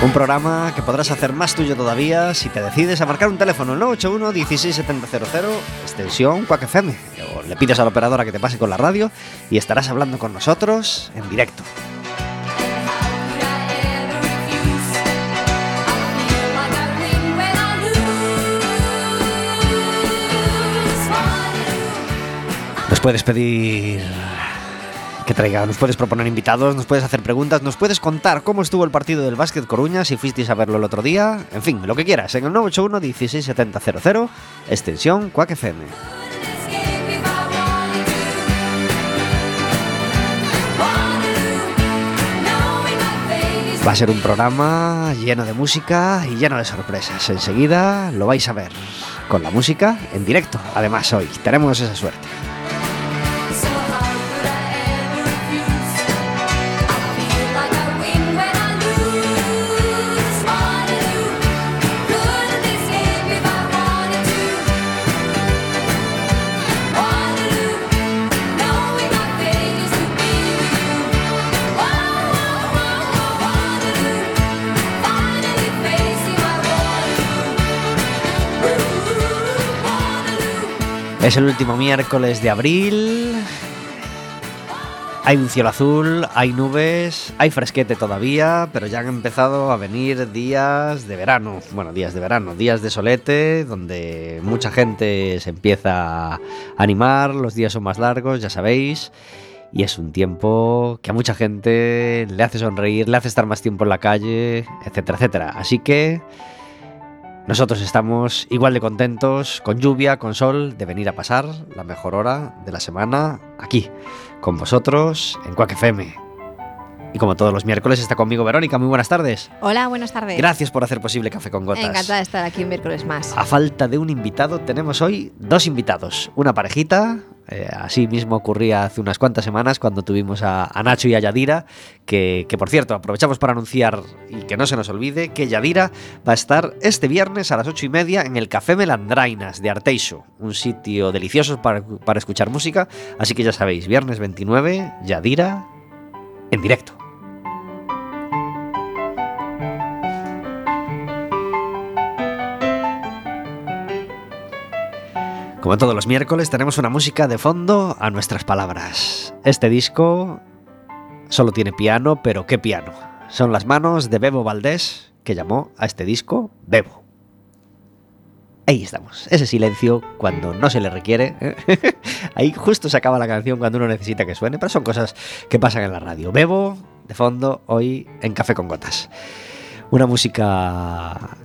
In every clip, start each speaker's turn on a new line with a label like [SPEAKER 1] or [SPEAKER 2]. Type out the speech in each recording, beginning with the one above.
[SPEAKER 1] Un programa que podrás hacer más tuyo todavía si te decides a marcar un teléfono 981 16700 extensión Quack FM o le pides a la operadora que te pase con la radio y estarás hablando con nosotros en directo. Nos puedes pedir que traiga, nos puedes proponer invitados, nos puedes hacer preguntas, nos puedes contar cómo estuvo el partido del Básquet Coruña, si fuisteis a verlo el otro día, en fin, lo que quieras, en el 981 16700 extensión Quack FM. Va a ser un programa lleno de música y lleno de sorpresas. Enseguida lo vais a ver con la música en directo. Además, hoy tenemos esa suerte. Es el último miércoles de abril. Hay un cielo azul, hay nubes, hay fresquete todavía, pero ya han empezado a venir días de verano. Bueno, días de verano, días de solete, donde mucha gente se empieza a animar, los días son más largos, ya sabéis. Y es un tiempo que a mucha gente le hace sonreír, le hace estar más tiempo en la calle, etcétera, etcétera. Así que nosotros estamos igual de contentos, con lluvia, con sol, de venir a pasar la mejor hora de la semana aquí, con vosotros en Quack FM. Y como todos los miércoles está conmigo Verónica, muy buenas tardes.
[SPEAKER 2] Hola, buenas tardes.
[SPEAKER 1] Gracias por hacer posible Café con Gotas.
[SPEAKER 2] Encantada de estar aquí un miércoles más.
[SPEAKER 1] A falta de un invitado, tenemos hoy dos invitados. Una parejita, eh, así mismo ocurría hace unas cuantas semanas cuando tuvimos a, a Nacho y a Yadira, que, que, por cierto aprovechamos para anunciar y que no se nos olvide que Yadira va a estar este viernes a las ocho y media en el Café Melandrainas de Arteixo, un sitio delicioso para, para escuchar música, así que ya sabéis, viernes 29, Yadira en directo. Como todos los miércoles, tenemos una música de fondo a nuestras palabras. Este disco solo tiene piano, pero ¿qué piano? Son las manos de Bebo Valdés, que llamó a este disco Bebo. Ahí estamos, ese silencio cuando no se le requiere. Ahí justo se acaba la canción cuando uno necesita que suene, pero son cosas que pasan en la radio. Bebo, de fondo, hoy en Café con Gotas. Una música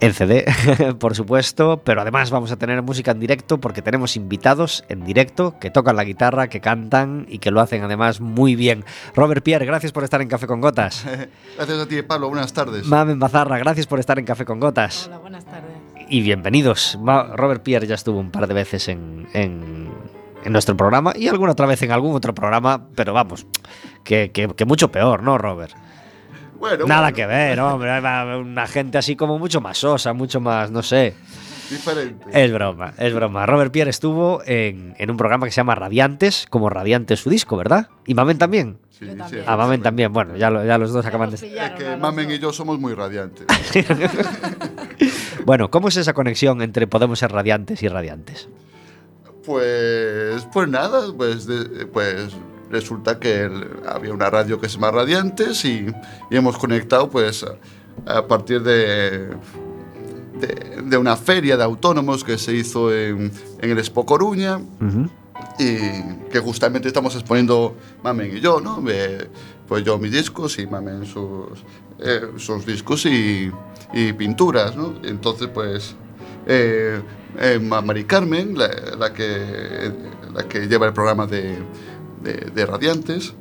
[SPEAKER 1] en CD, por supuesto, pero además vamos a tener música en directo porque tenemos invitados en directo que tocan la guitarra, que cantan y que lo hacen además muy bien. Robert Pierre, gracias por estar en Café con Gotas.
[SPEAKER 3] gracias a ti, Pablo, buenas tardes.
[SPEAKER 1] Mamen Bazarra, gracias por estar en Café con Gotas.
[SPEAKER 4] Hola, buenas tardes.
[SPEAKER 1] Y bienvenidos. Robert Pierre ya estuvo un par de veces en, en, en nuestro programa y alguna otra vez en algún otro programa, pero vamos, que, que, que mucho peor, ¿no, Robert?
[SPEAKER 3] Bueno,
[SPEAKER 1] Nada
[SPEAKER 3] bueno.
[SPEAKER 1] que ver, hombre. Una gente así como mucho más sosa, mucho más, no sé.
[SPEAKER 3] Diferente.
[SPEAKER 1] Es broma, es broma. Robert Pierre estuvo en, en un programa que se llama Radiantes, como Radiante su disco, ¿verdad? ¿Y Mamen también?
[SPEAKER 3] Sí,
[SPEAKER 4] Yo
[SPEAKER 3] sí,
[SPEAKER 4] también.
[SPEAKER 1] Ah, Mamen también. Bueno, ya, lo- ya los dos acaban de...
[SPEAKER 3] Es que Mamen y yo somos muy radiantes.
[SPEAKER 1] Bueno, ¿cómo es esa conexión entre Podemos ser Radiantes y Radiantes?
[SPEAKER 3] Pues, pues nada, pues, de- pues resulta que el- había una radio que se llama Radiantes y, y hemos conectado pues a, a partir de, de, de una feria de autónomos que se hizo en, en el Expo Coruña y que justamente estamos exponiendo Mamen y yo, ¿no? Eh, pues yo mis discos y Mamen sus, eh, sus discos y, y pinturas, ¿no? Entonces, pues, eh, eh, Mari Carmen, la, la que, la que lleva el programa de, de, de Radiantes,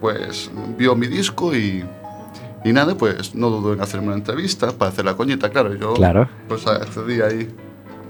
[SPEAKER 3] pues vio mi disco y, y nada, pues no dudó en hacerme una entrevista para hacer la coñita, claro. Yo
[SPEAKER 1] claro.
[SPEAKER 3] pues accedí ahí.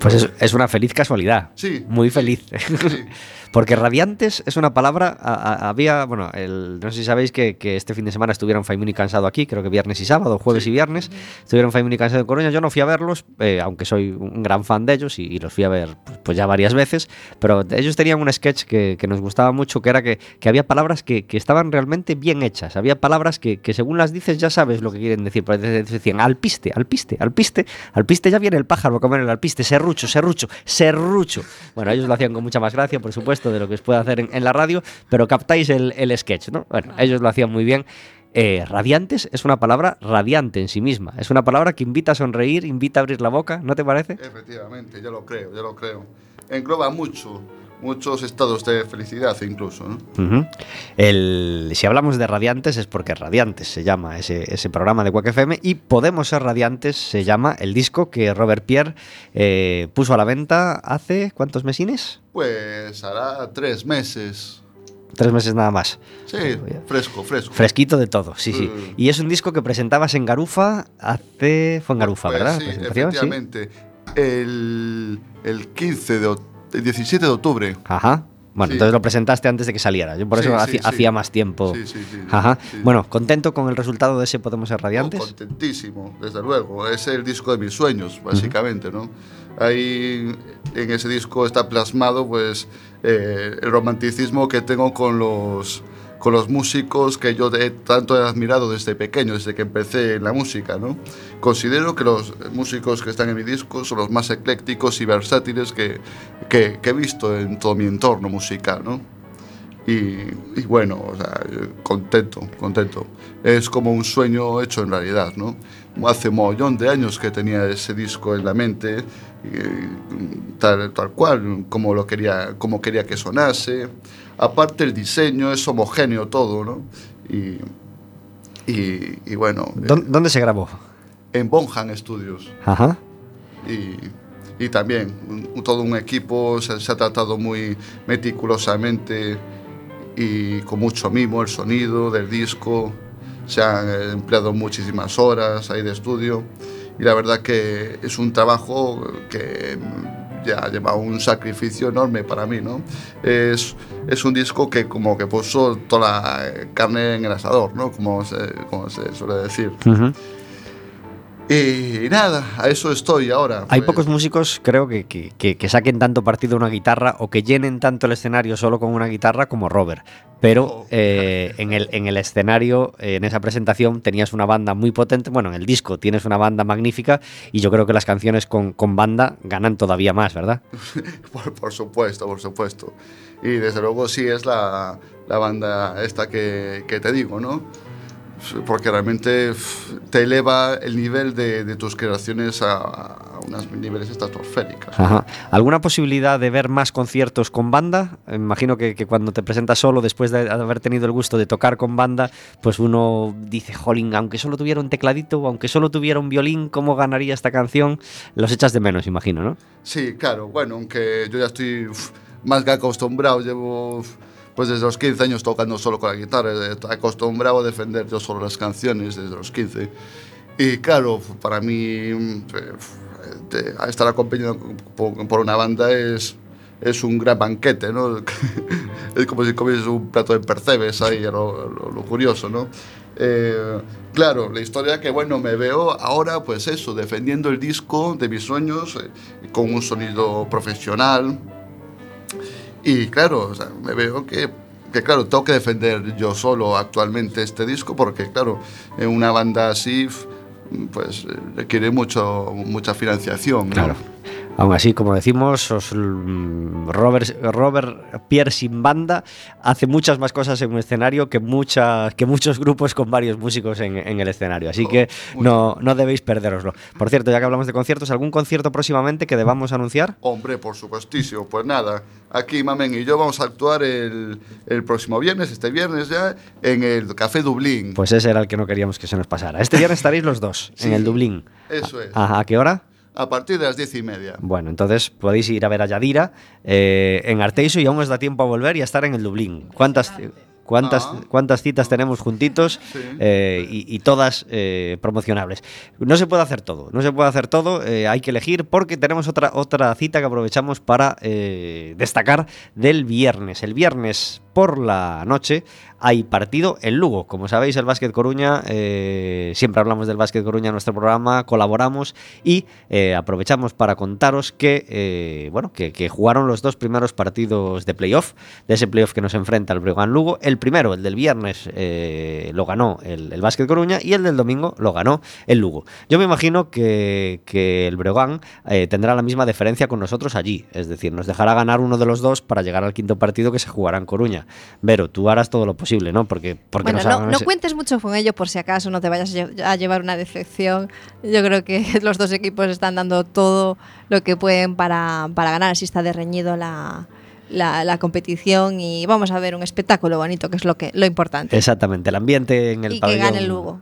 [SPEAKER 1] Pues es, es una feliz casualidad.
[SPEAKER 3] Sí.
[SPEAKER 1] Muy feliz.
[SPEAKER 3] Sí.
[SPEAKER 1] Porque radiantes es una palabra. a- a- había, bueno, el- no sé si sabéis que, que este fin de semana estuvieron Faimún y Cansado aquí, creo que viernes y sábado, jueves y viernes. Estuvieron Faimún y Cansado en Coruña. Yo no fui a verlos, eh, aunque soy un gran fan de ellos y, y los fui a ver pues, pues ya varias veces. Pero ellos tenían un sketch que, que nos gustaba mucho, que era que, que había palabras que, que estaban realmente bien hechas. Había palabras que, que según las dices ya sabes lo que quieren decir. Ejemplo, decían alpiste, alpiste, alpiste, alpiste, ya viene el pájaro a comer el alpiste, serrucho, serrucho, serrucho. Bueno, ellos lo hacían con mucha más gracia, por supuesto, de lo que os puede hacer en, en la radio, pero captáis el, el sketch, ¿no? Bueno, ellos lo hacían muy bien. Eh, radiantes es una palabra radiante en sí misma. Es una palabra que invita a sonreír, invita a abrir la boca, ¿no te parece?
[SPEAKER 3] Efectivamente, yo lo creo, yo lo creo. Engloba mucho, muchos estados de felicidad incluso, ¿no?
[SPEAKER 1] El- si hablamos de Radiantes es porque Radiantes se llama ese, ese programa de Quack FM y Podemos ser Radiantes se llama el disco que Robert Pierre eh, puso a la venta hace ¿cuántos mesines?
[SPEAKER 3] Pues hará tres meses.
[SPEAKER 1] Tres meses nada más.
[SPEAKER 3] Sí, fresco, fresco.
[SPEAKER 1] Fresquito de todo, sí, sí.
[SPEAKER 3] Mm.
[SPEAKER 1] Y es un disco que presentabas en Garufa hace... Fue en Garufa,
[SPEAKER 3] Pues
[SPEAKER 1] ¿verdad?
[SPEAKER 3] Sí, efectivamente. El, el 15 de, oc- el 17 de octubre.
[SPEAKER 1] Ajá. Bueno,
[SPEAKER 3] Sí.
[SPEAKER 1] entonces lo presentaste antes de que saliera. Yo por
[SPEAKER 3] Sí,
[SPEAKER 1] eso
[SPEAKER 3] sí,
[SPEAKER 1] hacía, más tiempo.
[SPEAKER 3] Sí, sí, sí,
[SPEAKER 1] Ajá. Bueno, contento con el resultado de ese Podemos ser Radiantes.
[SPEAKER 3] contentísimo, desde luego. Es el disco de mis sueños, básicamente, ¿no? Ahí en ese disco está plasmado, pues, eh, el romanticismo que tengo con los, con los músicos que yo tanto he admirado desde pequeño, desde que empecé en la música, ¿no? Considero que los músicos que están en mi disco son los más eclécticos y versátiles que, que, he visto en todo mi entorno musical, ¿no? Y, bueno, o sea, eh, contento, contento. Es como un sueño hecho en realidad, ¿no? Hace un montón de años que tenía ese disco en la mente, tal, tal cual, como lo quería, como quería que sonase. Aparte el diseño es homogéneo todo, ¿no? Y, y, y bueno,
[SPEAKER 1] ¿Dó- ¿Dónde se grabó?
[SPEAKER 3] en Bonham Studios
[SPEAKER 1] Ajá.
[SPEAKER 3] y, y también un- todo un equipo se, se ha tratado muy meticulosamente y con mucho mimo el sonido del disco se han eh, empleado muchísimas horas ahí de estudio y la verdad que es un trabajo que ya lleva un sacrificio enorme para mí ¿no? es, es un disco que como que puso toda la carne en el asador ¿no? como, se, como se suele decir y nada, a eso estoy ahora.
[SPEAKER 1] Hay
[SPEAKER 3] pues.
[SPEAKER 1] pocos músicos, creo, que, que- que- que saquen tanto partido de una guitarra o que llenen tanto el escenario solo con una guitarra como Robert. Pero eh, en, el, en el escenario, eh, en esa presentación, tenías una banda muy potente. Bueno, en el disco tienes una banda magnífica y yo creo que las canciones con, con banda ganan todavía más, ¿verdad?
[SPEAKER 3] Por, por supuesto, por supuesto. Y desde luego sí es la, la banda esta que, que te digo, ¿no? Porque realmente te eleva el nivel de, de tus creaciones a, a unos niveles estratosféricos.
[SPEAKER 1] Ajá. ¿Alguna posibilidad de ver más conciertos con banda? Me Imagino que, que cuando te presentas solo, después de haber tenido el gusto de tocar con banda, pues uno dice, jolín, aunque solo tuviera un tecladito, aunque solo tuviera un violín, ¿cómo ganaría esta canción? Los echas de menos, imagino, ¿no?
[SPEAKER 3] Sí, claro, bueno, aunque yo ya estoy uf, más que acostumbrado, llevo uf, pues desde los 15 años tocando solo con la guitarra, eh, acostumbrado a defender yo solo las canciones desde los 15. Y claro, para mí mm, eh, estar acompañado por, una banda es, es un gran banquete, ¿no? es como si comieses un plato de percebes ahí, lo, lo- lo curioso, ¿no? Eh, claro, la historia que, bueno, me veo ahora, pues eso, defendiendo el disco de mis sueños, eh, con un sonido profesional. Y claro, o me veo que, que, claro, tengo que defender yo solo actualmente este disco, porque, claro, en una banda así, pues eh, requiere mucho, mucha financiación.
[SPEAKER 1] Claro. Aún así, como decimos, mm, Robert, Robert Pierre sin banda hace muchas más cosas en un escenario que, muchas, que muchos grupos con varios músicos en, en el escenario. Así
[SPEAKER 3] Oh,
[SPEAKER 1] que no, no debéis perderoslo. Por cierto, ya que hablamos de conciertos, ¿algún concierto próximamente que debamos anunciar?
[SPEAKER 3] Hombre, por supuestísimo. Pues nada, aquí Mamen y yo vamos a actuar el, el próximo viernes, este viernes ya, en el Café Dublín.
[SPEAKER 1] Pues ese era el que no queríamos que se nos pasara. Este viernes estaréis los dos en el Dublín.
[SPEAKER 3] Eso es.
[SPEAKER 1] ¿a qué hora?
[SPEAKER 3] A partir de las diez y media.
[SPEAKER 1] Bueno, entonces podéis ir a ver a Yadira eh, en Arteixo y aún os da tiempo a volver y a estar en el Dublín. ¿Cuántas, cuántas,
[SPEAKER 3] Ah.
[SPEAKER 1] cuántas citas tenemos juntitos
[SPEAKER 3] Sí.
[SPEAKER 1] eh, y, y todas eh, promocionables? No se puede hacer todo, no se puede hacer todo, eh, hay que elegir porque tenemos otra, otra cita que aprovechamos para destacar del viernes. El viernes por la noche hay partido en Lugo. Como sabéis, el Básquet Coruña, eh, siempre hablamos del Básquet Coruña en nuestro programa, colaboramos y eh, aprovechamos para contaros que, eh, bueno, que, jugaron los dos primeros partidos de playoff, de ese playoff que nos enfrenta el Breogán Lugo. El primero, el del viernes, eh, lo ganó el, el Básquet Coruña y el del domingo lo ganó el Lugo. Yo me imagino que, que el Breogán tendrá la misma deferencia con nosotros allí, es decir, nos dejará ganar uno de los dos para llegar al quinto partido que se jugará en Coruña. Vero, tú harás todo lo posible, ¿no? Porque, porque
[SPEAKER 2] Bueno, no,
[SPEAKER 1] hagan
[SPEAKER 2] no
[SPEAKER 1] ese-
[SPEAKER 2] cuentes mucho con ello por si acaso no te vayas a lle- a llevar una decepción. Yo creo que los dos equipos están dando todo lo que pueden para, para ganar, así está de reñido la, la, la competición y vamos a ver un espectáculo bonito, que es lo que lo importante.
[SPEAKER 1] Exactamente, el ambiente en el
[SPEAKER 2] Y que gane el Lugo.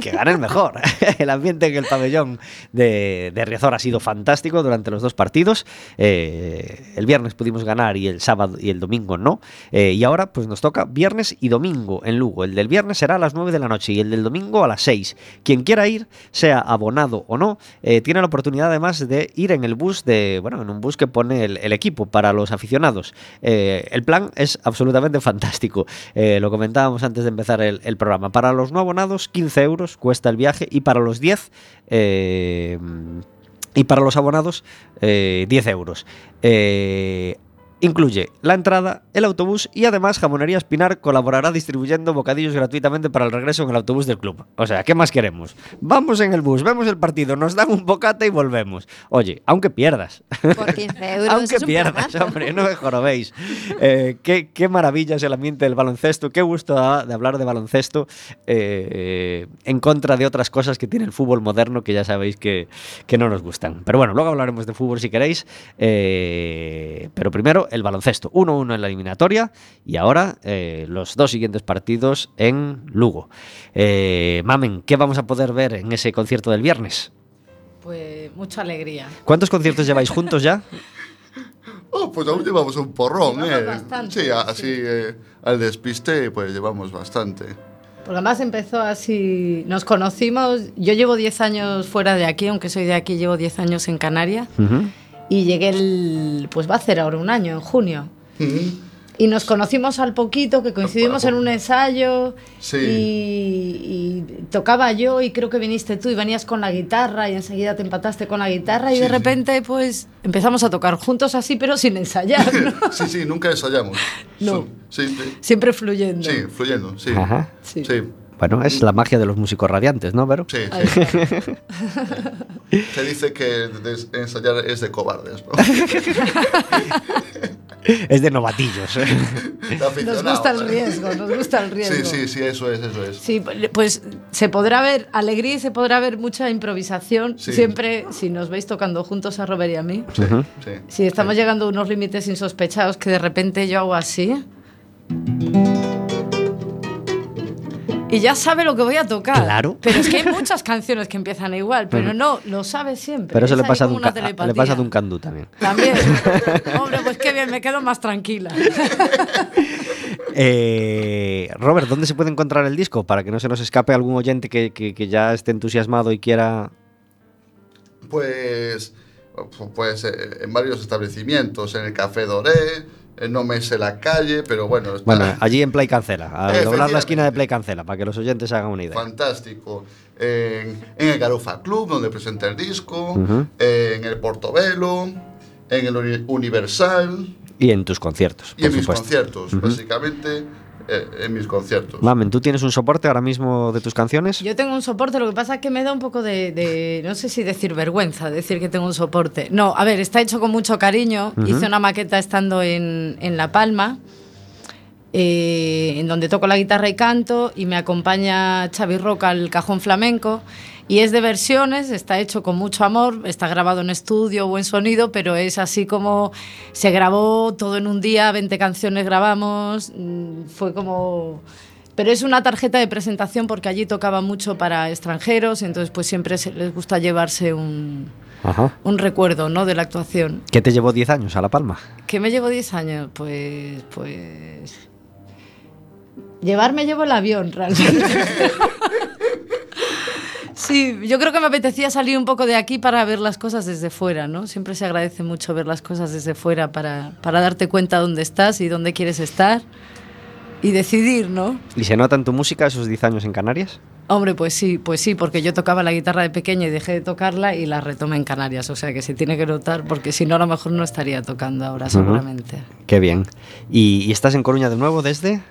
[SPEAKER 1] Que gane el mejor. el ambiente en el pabellón de, de Riazor ha sido fantástico durante los dos partidos. Eh, el viernes pudimos ganar y el sábado y el domingo no. Eh, y ahora pues nos toca viernes y domingo en Lugo. El del viernes será a las 9 de la noche y el del domingo a las 6. Quien quiera ir, sea abonado o no, eh, tiene la oportunidad además de ir en el bus de, bueno, en un bus que pone el, equipo para los aficionados. El plan es absolutamente fantástico. Lo comentábamos antes de empezar el, el programa. Para los no abonados, 15 euros cuesta el viaje y para los 10... eh, y para los abonados, eh, 10 euros. Eh, incluye la entrada, el autobús y además Jamonería Espinar colaborará distribuyendo bocadillos gratuitamente para el regreso en el autobús del club. O sea, ¿qué más queremos? Vamos en el bus, vemos el partido, nos dan un bocata y volvemos. Oye, aunque pierdas.
[SPEAKER 2] Por 15 euros.
[SPEAKER 1] Aunque
[SPEAKER 2] es un
[SPEAKER 1] pierdas, hombre, no me jorobéis. Eh, qué, qué maravilla es el ambiente del baloncesto, qué gusto da de hablar de baloncesto eh, en contra de otras cosas que tiene el fútbol moderno que ya sabéis que, que no nos gustan. Pero bueno, luego hablaremos de fútbol si queréis. eh, pero primero el baloncesto. 1-1 en la eliminatoria y ahora eh, los dos siguientes partidos en Lugo. Eh, Mamen, ¿qué vamos a poder ver en ese concierto del viernes?
[SPEAKER 4] Pues mucha alegría.
[SPEAKER 1] ¿Cuántos conciertos lleváis juntos ya?
[SPEAKER 3] Oh, pues aún llevamos un porrón,
[SPEAKER 4] Llevamos
[SPEAKER 3] ¿eh?
[SPEAKER 4] bastante,
[SPEAKER 3] sí, así
[SPEAKER 4] sí.
[SPEAKER 3] eh, al despiste, pues llevamos bastante.
[SPEAKER 4] Porque además empezó así, nos conocimos, yo llevo 10 años fuera de aquí, aunque soy de aquí, llevo 10 años en Canarias,
[SPEAKER 1] Ujú.
[SPEAKER 4] Y llegué el, pues va a hacer ahora un año, en junio. Y nos conocimos al poquito, que coincidimos en un ensayo,
[SPEAKER 3] Sí.
[SPEAKER 4] y, y tocaba yo, y creo que viniste tú, y venías con la guitarra, y enseguida te empataste con la guitarra, y
[SPEAKER 3] Sí,
[SPEAKER 4] de
[SPEAKER 3] sí.
[SPEAKER 4] repente, pues, empezamos a tocar juntos así, pero sin ensayar, ¿no?
[SPEAKER 3] sí, sí, nunca ensayamos.
[SPEAKER 4] No.
[SPEAKER 3] Sí, sí,
[SPEAKER 4] Siempre fluyendo.
[SPEAKER 3] sí, fluyendo, sí.
[SPEAKER 1] Ajá.
[SPEAKER 4] Sí.
[SPEAKER 1] Bueno, es la magia de los músicos radiantes, ¿no, Vero?
[SPEAKER 3] sí. Se dice que ensayar es de cobardes, ¿no?
[SPEAKER 1] Es de novatillos. ¿eh?
[SPEAKER 4] Nos gusta el
[SPEAKER 3] ¿eh?
[SPEAKER 4] riesgo, nos gusta el riesgo.
[SPEAKER 3] Sí, sí, sí, eso es, eso es.
[SPEAKER 4] Sí, pues se podrá ver alegría y se podrá ver mucha improvisación.
[SPEAKER 3] Sí.
[SPEAKER 4] Siempre, si nos veis tocando juntos a Robert y a mí,
[SPEAKER 3] Sí,
[SPEAKER 1] Ujú.
[SPEAKER 3] sí.
[SPEAKER 4] si estamos llegando a unos límites insospechados que de repente yo hago así. Y ya sabe lo que voy a tocar.
[SPEAKER 1] Claro.
[SPEAKER 4] Pero es que hay muchas canciones que empiezan igual, pero no, lo sabe siempre.
[SPEAKER 1] Pero eso
[SPEAKER 4] Es
[SPEAKER 1] le pasa, a
[SPEAKER 4] una
[SPEAKER 1] le
[SPEAKER 4] telepatía.
[SPEAKER 1] pasa a Duncan Du también.
[SPEAKER 4] También. Hombre, pues qué bien, me quedo más tranquila.
[SPEAKER 1] Eh, Robert, ¿dónde se puede encontrar el disco? Para que no se nos escape algún oyente que, que- que ya esté entusiasmado y quiera...
[SPEAKER 3] Pues, pues eh, en varios establecimientos, en el Café Doré, no me sé la calle, pero bueno, está
[SPEAKER 1] Bueno, allí en Play Cancela, al doblar la esquina de Play Cancela, para que los oyentes se hagan una idea.
[SPEAKER 3] fantástico. En, en el Garufa Club, donde presenta el disco, en el Portobelo, en el Uni- Universal.
[SPEAKER 1] Y en tus conciertos,
[SPEAKER 3] y
[SPEAKER 1] por
[SPEAKER 3] en mis conciertos, básicamente. eh, en mis conciertos.
[SPEAKER 1] Mamen, ¿tú tienes un soporte ahora mismo de tus canciones?
[SPEAKER 4] Yo tengo un soporte, lo que pasa es que me da un poco de, de- no sé si decir vergüenza, decir que tengo un soporte. No, a ver, está hecho con mucho cariño. Hice una maqueta estando en, en La Palma, eh, en donde toco la guitarra y canto, y me acompaña Xavi Roca al cajón flamenco. Y es de versiones, está hecho con mucho amor, está grabado en estudio o en sonido, pero es así como se grabó todo en un día, 20 canciones grabamos, mm, fue como... Pero es una tarjeta de presentación porque allí tocaba mucho para extranjeros, entonces pues siempre se- les gusta llevarse un,
[SPEAKER 1] Ajá.
[SPEAKER 4] un recuerdo ¿no? de la actuación.
[SPEAKER 1] ¿Qué te llevó 10 años a La Palma?
[SPEAKER 4] ¿Qué me llevo 10 años? Pues, pues... Llevarme llevo el avión, realmente. Sí, yo creo que me apetecía salir un poco de aquí para ver las cosas desde fuera, ¿no? Siempre se agradece mucho ver las cosas desde fuera para, para darte cuenta dónde estás y dónde quieres estar y decidir, ¿no?
[SPEAKER 1] ¿Y se nota en tu música esos 10 años en Canarias?
[SPEAKER 4] Hombre, pues sí, pues sí, porque yo tocaba la guitarra de pequeña y dejé de tocarla y la retomé en Canarias, o sea que se tiene que notar porque si no a lo mejor no estaría tocando ahora seguramente.
[SPEAKER 1] Qué bien. ¿Y, y estás en Coruña de nuevo desde?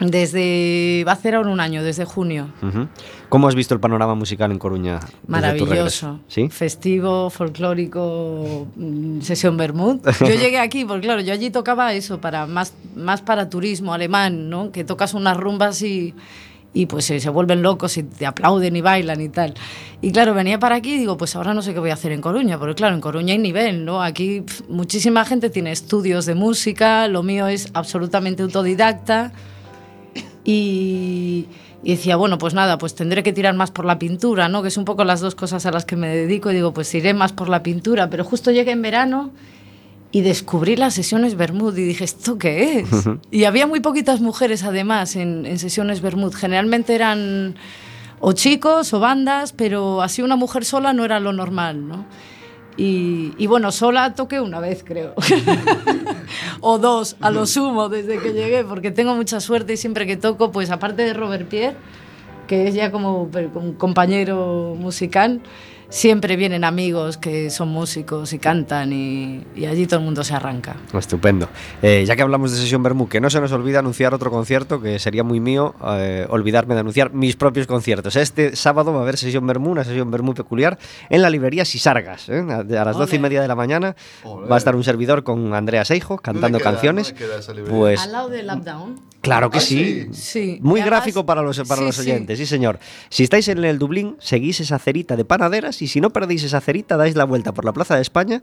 [SPEAKER 4] Desde, va a ser ahora un año, desde junio.
[SPEAKER 1] ¿Cómo has visto el panorama musical en Coruña?
[SPEAKER 4] Maravilloso.
[SPEAKER 1] ¿Sí?
[SPEAKER 4] Festivo, folclórico, mm, sesión Bermud. Yo llegué aquí, porque claro, yo allí tocaba eso, para más, más para turismo alemán, ¿no? Que tocas unas rumbas y, y pues se, se vuelven locos y te aplauden y bailan y tal. Y claro, venía para aquí y digo, pues ahora no sé qué voy a hacer en Coruña, porque claro, en Coruña hay nivel, ¿no? Aquí pf, muchísima gente tiene estudios de música, lo mío es absolutamente autodidacta. Y, y decía, bueno, pues nada, pues tendré que tirar más por la pintura, ¿no? Que es un poco las dos cosas a las que me dedico. Y digo, pues iré más por la pintura. Pero justo llegué en verano y descubrí las sesiones Bermud y dije, ¿esto qué es? y había muy poquitas mujeres además en, en sesiones Bermud. Generalmente eran o chicos o bandas, pero así una mujer sola no era lo normal, ¿no? Y, y, bueno, sola toqué una vez, creo. o dos, a lo sumo, desde que llegué, porque tengo mucha suerte y siempre que toco, pues aparte de Robert Pierre, que es ya como un compañero musical, siempre vienen amigos que son músicos y cantan y, y allí todo el mundo se arranca.
[SPEAKER 1] Estupendo. Eh, ya que hablamos de Sesión Bermú, que no se nos olvida anunciar otro concierto, que sería muy mío eh, olvidarme de anunciar mis propios conciertos. Este sábado va a haber Sesión Bermú, una sesión Bermú peculiar, en la librería Sisargas. ¿eh? A las doce y media de la mañana va a estar un servidor con Andrea Seijo cantando
[SPEAKER 3] queda?
[SPEAKER 1] canciones.
[SPEAKER 3] ¿Dónde queda esa librería?
[SPEAKER 1] Pues
[SPEAKER 4] Al lado del Up Down.
[SPEAKER 1] Claro que
[SPEAKER 3] Ah,
[SPEAKER 1] sí.
[SPEAKER 3] sí.
[SPEAKER 4] Sí.
[SPEAKER 1] Muy
[SPEAKER 4] además-
[SPEAKER 1] gráfico para los, para
[SPEAKER 4] Sí,
[SPEAKER 1] los oyentes, sí señor. Si estáis en el Dublín, seguís esa cerita de panaderas y si no perdéis esa cerita, dais la vuelta por la Plaza de España,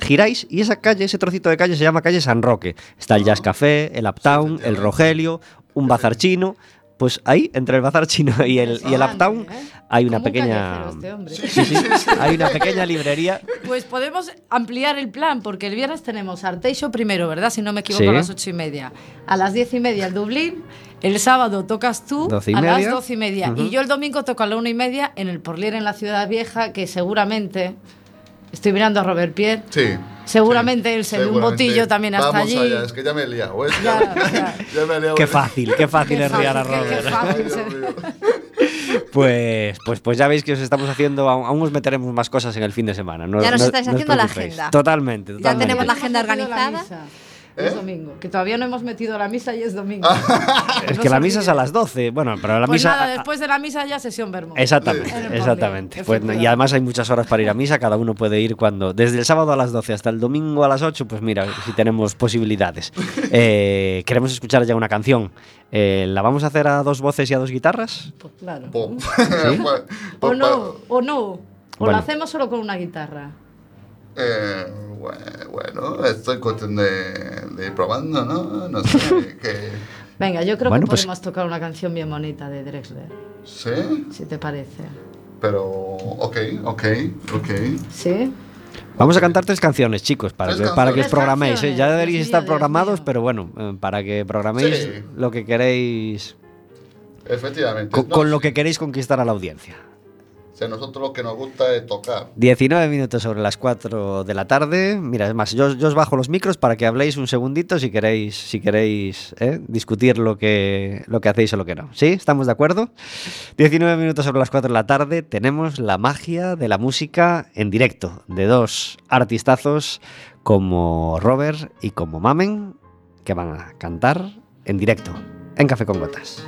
[SPEAKER 1] giráis y esa calle, ese trocito de calle se llama calle San Roque. Está el Jazz Café, el Uptown, el. Rogelio, un bazar chino. Pues ahí, entre el bazar chino y el, y el Uptown,
[SPEAKER 4] ¿eh?
[SPEAKER 1] hay una pequeña...
[SPEAKER 4] este.
[SPEAKER 1] Sí, sí, hay una pequeña librería.
[SPEAKER 4] Pues podemos ampliar el plan, porque el viernes tenemos Arteixo primero, ¿verdad? Si no me equivoco, a las ocho y media. A las diez y media el Dublín. El sábado tocas tú a
[SPEAKER 1] media.
[SPEAKER 4] las doce y media. Y yo el domingo toco a la una y media en el Porlier en la Ciudad Vieja, que seguramente. Estoy mirando a Robert Pierre.
[SPEAKER 3] Sí.
[SPEAKER 4] Seguramente
[SPEAKER 3] sí,
[SPEAKER 4] él se dio un botillo también hasta
[SPEAKER 3] Vamos
[SPEAKER 4] allí.
[SPEAKER 3] allá, es que ya me he liado. ¿eh?
[SPEAKER 4] Ya,
[SPEAKER 3] Ya,
[SPEAKER 4] ya.
[SPEAKER 3] ya me he liado.
[SPEAKER 1] Qué fácil, qué fácil
[SPEAKER 4] Qué
[SPEAKER 1] es riar a
[SPEAKER 4] fácil, qué- qué
[SPEAKER 1] Robert.
[SPEAKER 4] fácil se-.
[SPEAKER 1] Pues, pues, pues ya veis que os estamos haciendo, aún, os meteremos más cosas en el fin de semana. no-
[SPEAKER 2] Ya nos
[SPEAKER 1] no-
[SPEAKER 2] estáis
[SPEAKER 1] no
[SPEAKER 2] haciendo la agenda.
[SPEAKER 1] Totalmente,
[SPEAKER 2] Ya
[SPEAKER 1] totalmente.
[SPEAKER 2] tenemos la agenda organizada.
[SPEAKER 3] ¿Eh?
[SPEAKER 4] Es domingo. Que todavía no hemos metido la misa y es domingo.
[SPEAKER 1] Es
[SPEAKER 4] No
[SPEAKER 1] que la misa es a las 12. Bueno, pero la
[SPEAKER 4] Pues
[SPEAKER 1] misa.
[SPEAKER 4] nada, después de la misa ya sesión Bermud.
[SPEAKER 1] Exactamente, exactamente. Pues, y además hay muchas horas para ir a misa, cada uno puede ir cuando. Desde el sábado a las 12 hasta el domingo a las 8, pues mira, si tenemos posibilidades. Eh, queremos escuchar ya una canción. Eh, ¿La vamos a hacer a dos voces y a dos guitarras?
[SPEAKER 4] Pues claro. O no, o no. O
[SPEAKER 1] Bueno.
[SPEAKER 4] lo hacemos solo con una guitarra.
[SPEAKER 3] Eh, bue- bueno, estoy cuestión de, de ir probando, ¿no? No sé, que...
[SPEAKER 4] Venga, yo creo
[SPEAKER 1] Bueno,
[SPEAKER 4] que
[SPEAKER 1] pues-
[SPEAKER 4] podemos tocar una canción bien bonita de Drexler,
[SPEAKER 3] Sí,
[SPEAKER 4] si te parece.
[SPEAKER 3] pero... Ok, ok, ok.
[SPEAKER 4] ¿Sí?
[SPEAKER 1] Vamos a cantar tres canciones, chicos, para, que, para que os programéis. ¿eh? Ya deberíais estar programados, pero bueno, eh, para que programéis
[SPEAKER 3] Sí.
[SPEAKER 1] lo que queréis.
[SPEAKER 3] Efectivamente.
[SPEAKER 1] Con,
[SPEAKER 3] No,
[SPEAKER 1] con lo que queréis conquistar a la audiencia.
[SPEAKER 3] O nosotros lo que nos gusta es tocar.
[SPEAKER 1] 19 minutos sobre las 4 de la tarde. Mira, es más, yo, yo os bajo los micros para que habléis un segundito si queréis, si queréis ¿eh? discutir lo que, lo que hacéis o lo que no. ¿Sí? ¿Estamos de acuerdo? 19 minutos sobre las 4 de la tarde. Tenemos la magia de la música en directo de dos artistazos como Robert y como Mamen que van a cantar en directo en Café con Gotas.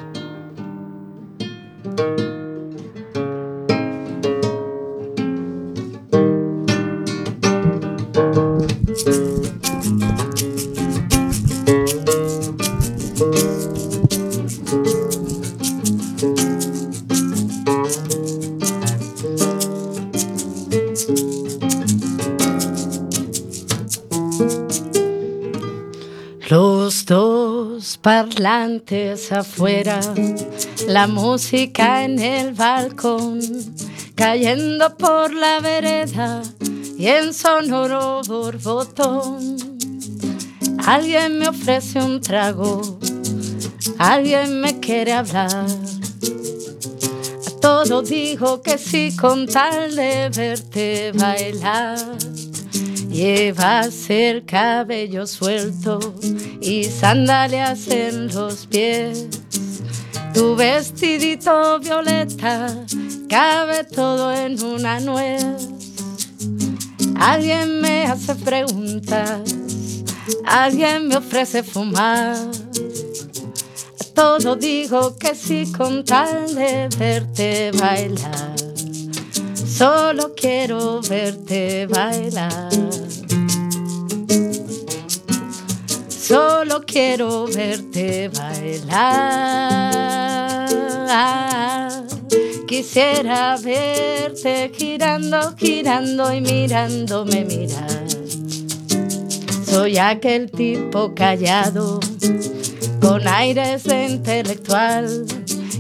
[SPEAKER 4] Afuera, la música en el balcón, cayendo por la vereda, y en sonoro borbotón. Alguien me ofrece un trago, alguien me quiere hablar. A todo digo que sí con tal de verte bailar. Llevas el cabello suelto y sandalias en los pies. Tu vestidito violeta cabe todo en una nuez. Alguien me hace preguntas, alguien me ofrece fumar. Todo digo que sí con tal de verte bailar. Solo quiero verte bailar. Solo quiero verte bailar. Quisiera verte girando, girando y mirándome mirar. Soy aquel tipo callado, con aires de intelectual,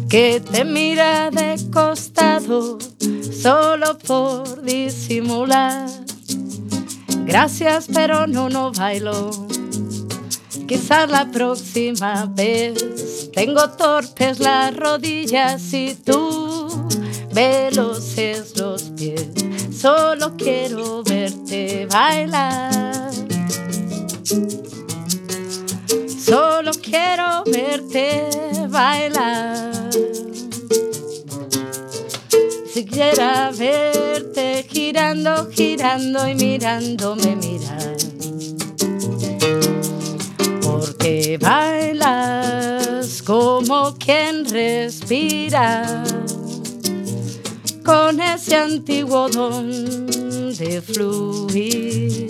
[SPEAKER 4] que te mira de costado solo por disimular. Gracias, pero no, no bailo. Quizás la próxima vez tengo torpes las rodillas y tú veloces los pies. Solo quiero verte bailar. Solo quiero verte bailar. Si quiera verte girando, girando y mirándome mirar. Porque bailas como quien respira con ese antiguo don de fluir.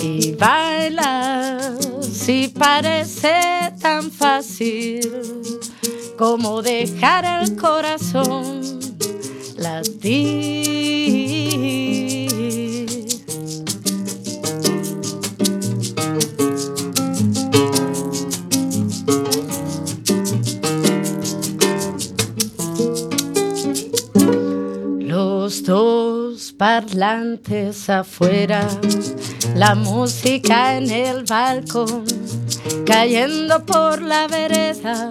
[SPEAKER 4] Y bailas y parece tan fácil como dejar el corazón latir. Los dos parlantes afuera, la música en el balcón, cayendo por la vereda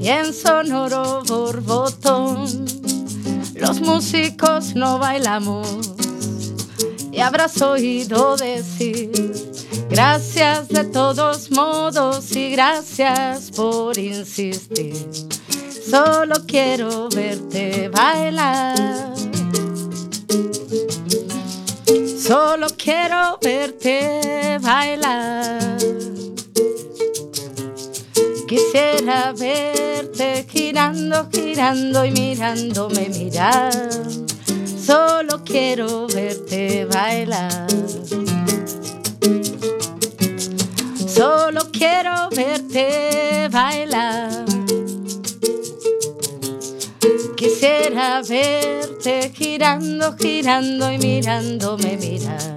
[SPEAKER 4] y en sonoro borbotón. Los músicos no bailamos y habrás oído decir gracias de todos modos y gracias por insistir. Solo quiero verte bailar. Solo quiero verte bailar. Quisiera verte girando, girando y mirándome mirar. Solo quiero verte bailar. Solo quiero verte bailar. Quisiera verte girando, girando y mirándome mirar.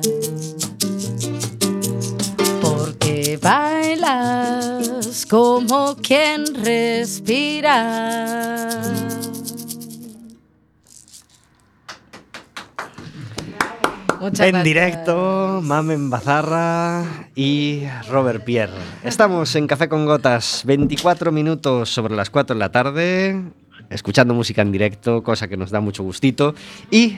[SPEAKER 4] Porque bailas como quien respira. Muchas
[SPEAKER 1] en
[SPEAKER 4] gracias.
[SPEAKER 1] directo, Mamen Bazarra y Robert Pierre. Estamos en Café con Gotas, 24 minutos sobre las 4 de la tarde, escuchando música en directo, cosa que nos da mucho gustito. Y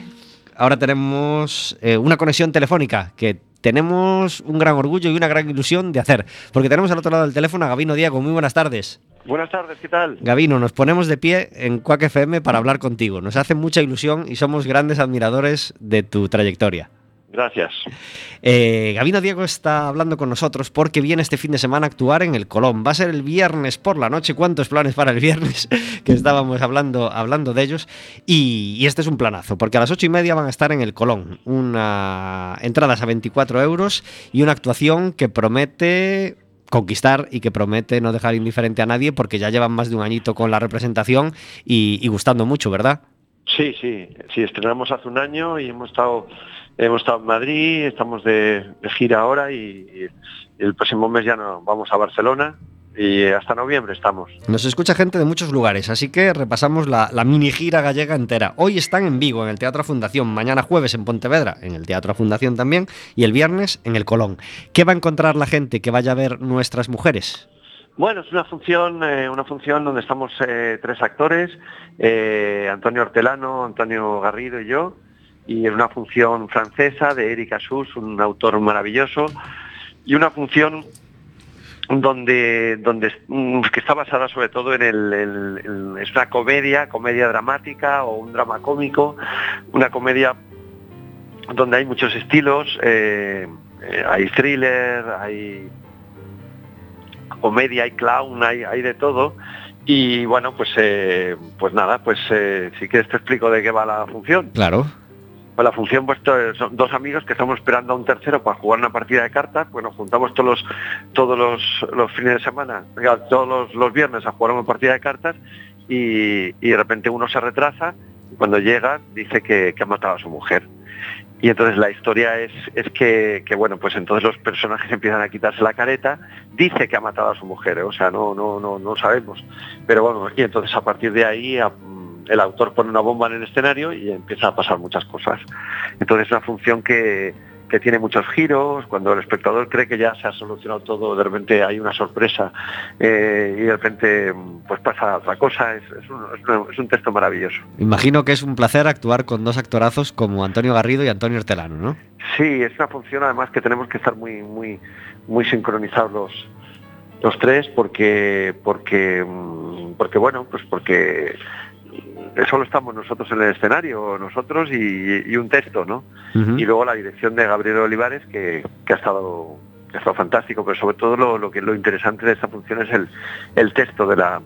[SPEAKER 1] ahora tenemos eh, una conexión telefónica que tenemos un gran orgullo y una gran ilusión de hacer, porque tenemos al otro lado del teléfono a Gabino Diego. Muy buenas tardes.
[SPEAKER 5] Buenas tardes, ¿qué tal?
[SPEAKER 1] Gabino, nos ponemos de pie en Quack FM para hablar contigo. Nos hace mucha ilusión y somos grandes admiradores de tu trayectoria.
[SPEAKER 5] Gracias.
[SPEAKER 1] Eh, Gabino Diego está hablando con nosotros porque viene este fin de semana a actuar en el Colón. Va a ser el viernes por la noche. ¿Cuántos planes para el viernes? que estábamos hablando, hablando de ellos. Y, y este es un planazo, porque a las ocho y media van a estar en el Colón. Una entradas a 24 euros y una actuación que promete conquistar y que promete no dejar indiferente a nadie porque ya llevan más de un añito con la representación y, y gustando mucho, ¿verdad?
[SPEAKER 5] Sí, sí, sí, estrenamos hace un año y hemos estado, hemos estado en Madrid, estamos de, de gira ahora y, y el próximo mes ya no, vamos a Barcelona y hasta noviembre estamos.
[SPEAKER 1] Nos escucha gente de muchos lugares, así que repasamos la, la, mini gira gallega entera. Hoy están en Vigo, en el Teatro Fundación, mañana jueves en Pontevedra, en el Teatro Fundación también, y el viernes en el Colón. ¿Qué va a encontrar la gente que vaya a ver nuestras mujeres?
[SPEAKER 5] Bueno, es una función, eh, una función donde estamos eh, tres actores, eh, Antonio Hortelano, Antonio Garrido y yo, y en una función francesa de Erika Sus, un autor maravilloso, y una función donde, donde mm, que está basada sobre todo en el, es una comedia, comedia dramática o un drama cómico, una comedia donde hay muchos estilos, eh, eh, hay thriller, hay comedia, hay clown, hay, hay de todo. Y bueno, pues eh, pues nada, pues eh, si quieres te explico de qué va la función.
[SPEAKER 1] Claro.
[SPEAKER 5] Pues la función, pues son dos amigos que estamos esperando a un tercero para jugar una partida de cartas. Bueno, juntamos todos los todos los, fines de semana, todos los, viernes a jugar una partida de cartas y, y de repente uno se retrasa y cuando llega dice que, ha matado a su mujer. Y entonces la historia es, es que, bueno, pues entonces los personajes empiezan a quitarse la careta, dice que ha matado a su mujer, ¿eh? o sea, no, no, no, no sabemos. Pero bueno, y entonces a partir de ahí el autor pone una bomba en el escenario y empieza a pasar muchas cosas. Entonces es una función que, que tiene muchos giros, cuando el espectador cree que ya se ha solucionado todo, de repente hay una sorpresa eh, y de repente pues pasa otra cosa, es, es, un, es, un, es, un, texto maravilloso.
[SPEAKER 1] Imagino que es un placer actuar con dos actorazos como Antonio Garrido y Antonio Hortelano, ¿no?
[SPEAKER 5] Sí, es una función además que tenemos que estar muy, muy, muy sincronizados los, los tres porque, porque, porque bueno, pues porque solo estamos nosotros en el escenario, nosotros y, y un texto, ¿no? Uh -huh. Y luego la dirección de Gabriel Olivares, que, que, ha estado que ha estado fantástico, pero sobre todo lo, lo que lo interesante de esta función es el, el texto de la,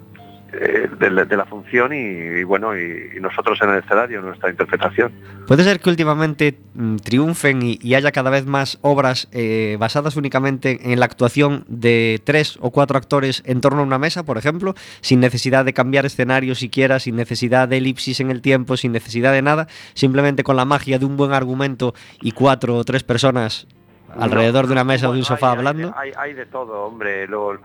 [SPEAKER 5] eh, de, la, de, la función y, y bueno, y, y, nosotros en el escenario, nuestra interpretación.
[SPEAKER 1] ¿Puede ser que últimamente mm, triunfen y, y, haya cada vez más obras eh, basadas únicamente en la actuación de tres o cuatro actores en torno a una mesa, por ejemplo, sin necesidad de cambiar escenario siquiera, sin necesidad de elipsis en el tiempo, sin necesidad de nada, simplemente con la magia de un buen argumento y cuatro o tres personas alrededor no, de una mesa o de un sofá
[SPEAKER 5] hay,
[SPEAKER 1] hablando?
[SPEAKER 5] Hay, hay, de todo, hombre. Lo,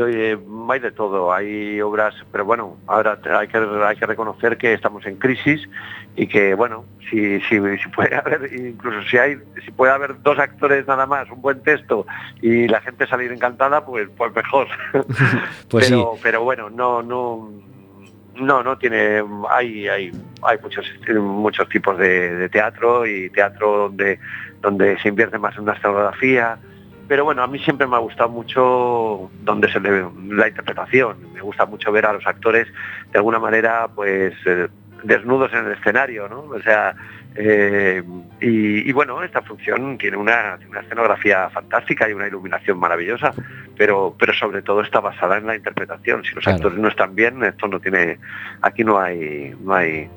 [SPEAKER 5] hay de todo, hay obras, pero bueno, ahora hay que, hay que reconocer que estamos en crisis y que, bueno, si, si, si puede haber, incluso si hay, si puede haber dos actores nada más, un buen texto y la gente salir encantada, pues, pues mejor.
[SPEAKER 1] pues
[SPEAKER 5] pero,
[SPEAKER 1] sí.
[SPEAKER 5] pero bueno, no, no, no, no tiene, hay, hay, hay muchos, muchos tipos de, de teatro y teatro donde, donde se invierte más en una escenografía, pero bueno, a mí siempre me ha gustado mucho donde se le la interpretación, me gusta mucho ver a los actores de alguna manera pues eh, desnudos en el escenario, ¿no? O sea, eh, y, y, bueno, esta función tiene una, una, escenografía fantástica y una iluminación maravillosa, pero, pero sobre todo está basada en la interpretación. Si los claro. actores no están bien, esto no tiene, aquí no hay, no hay,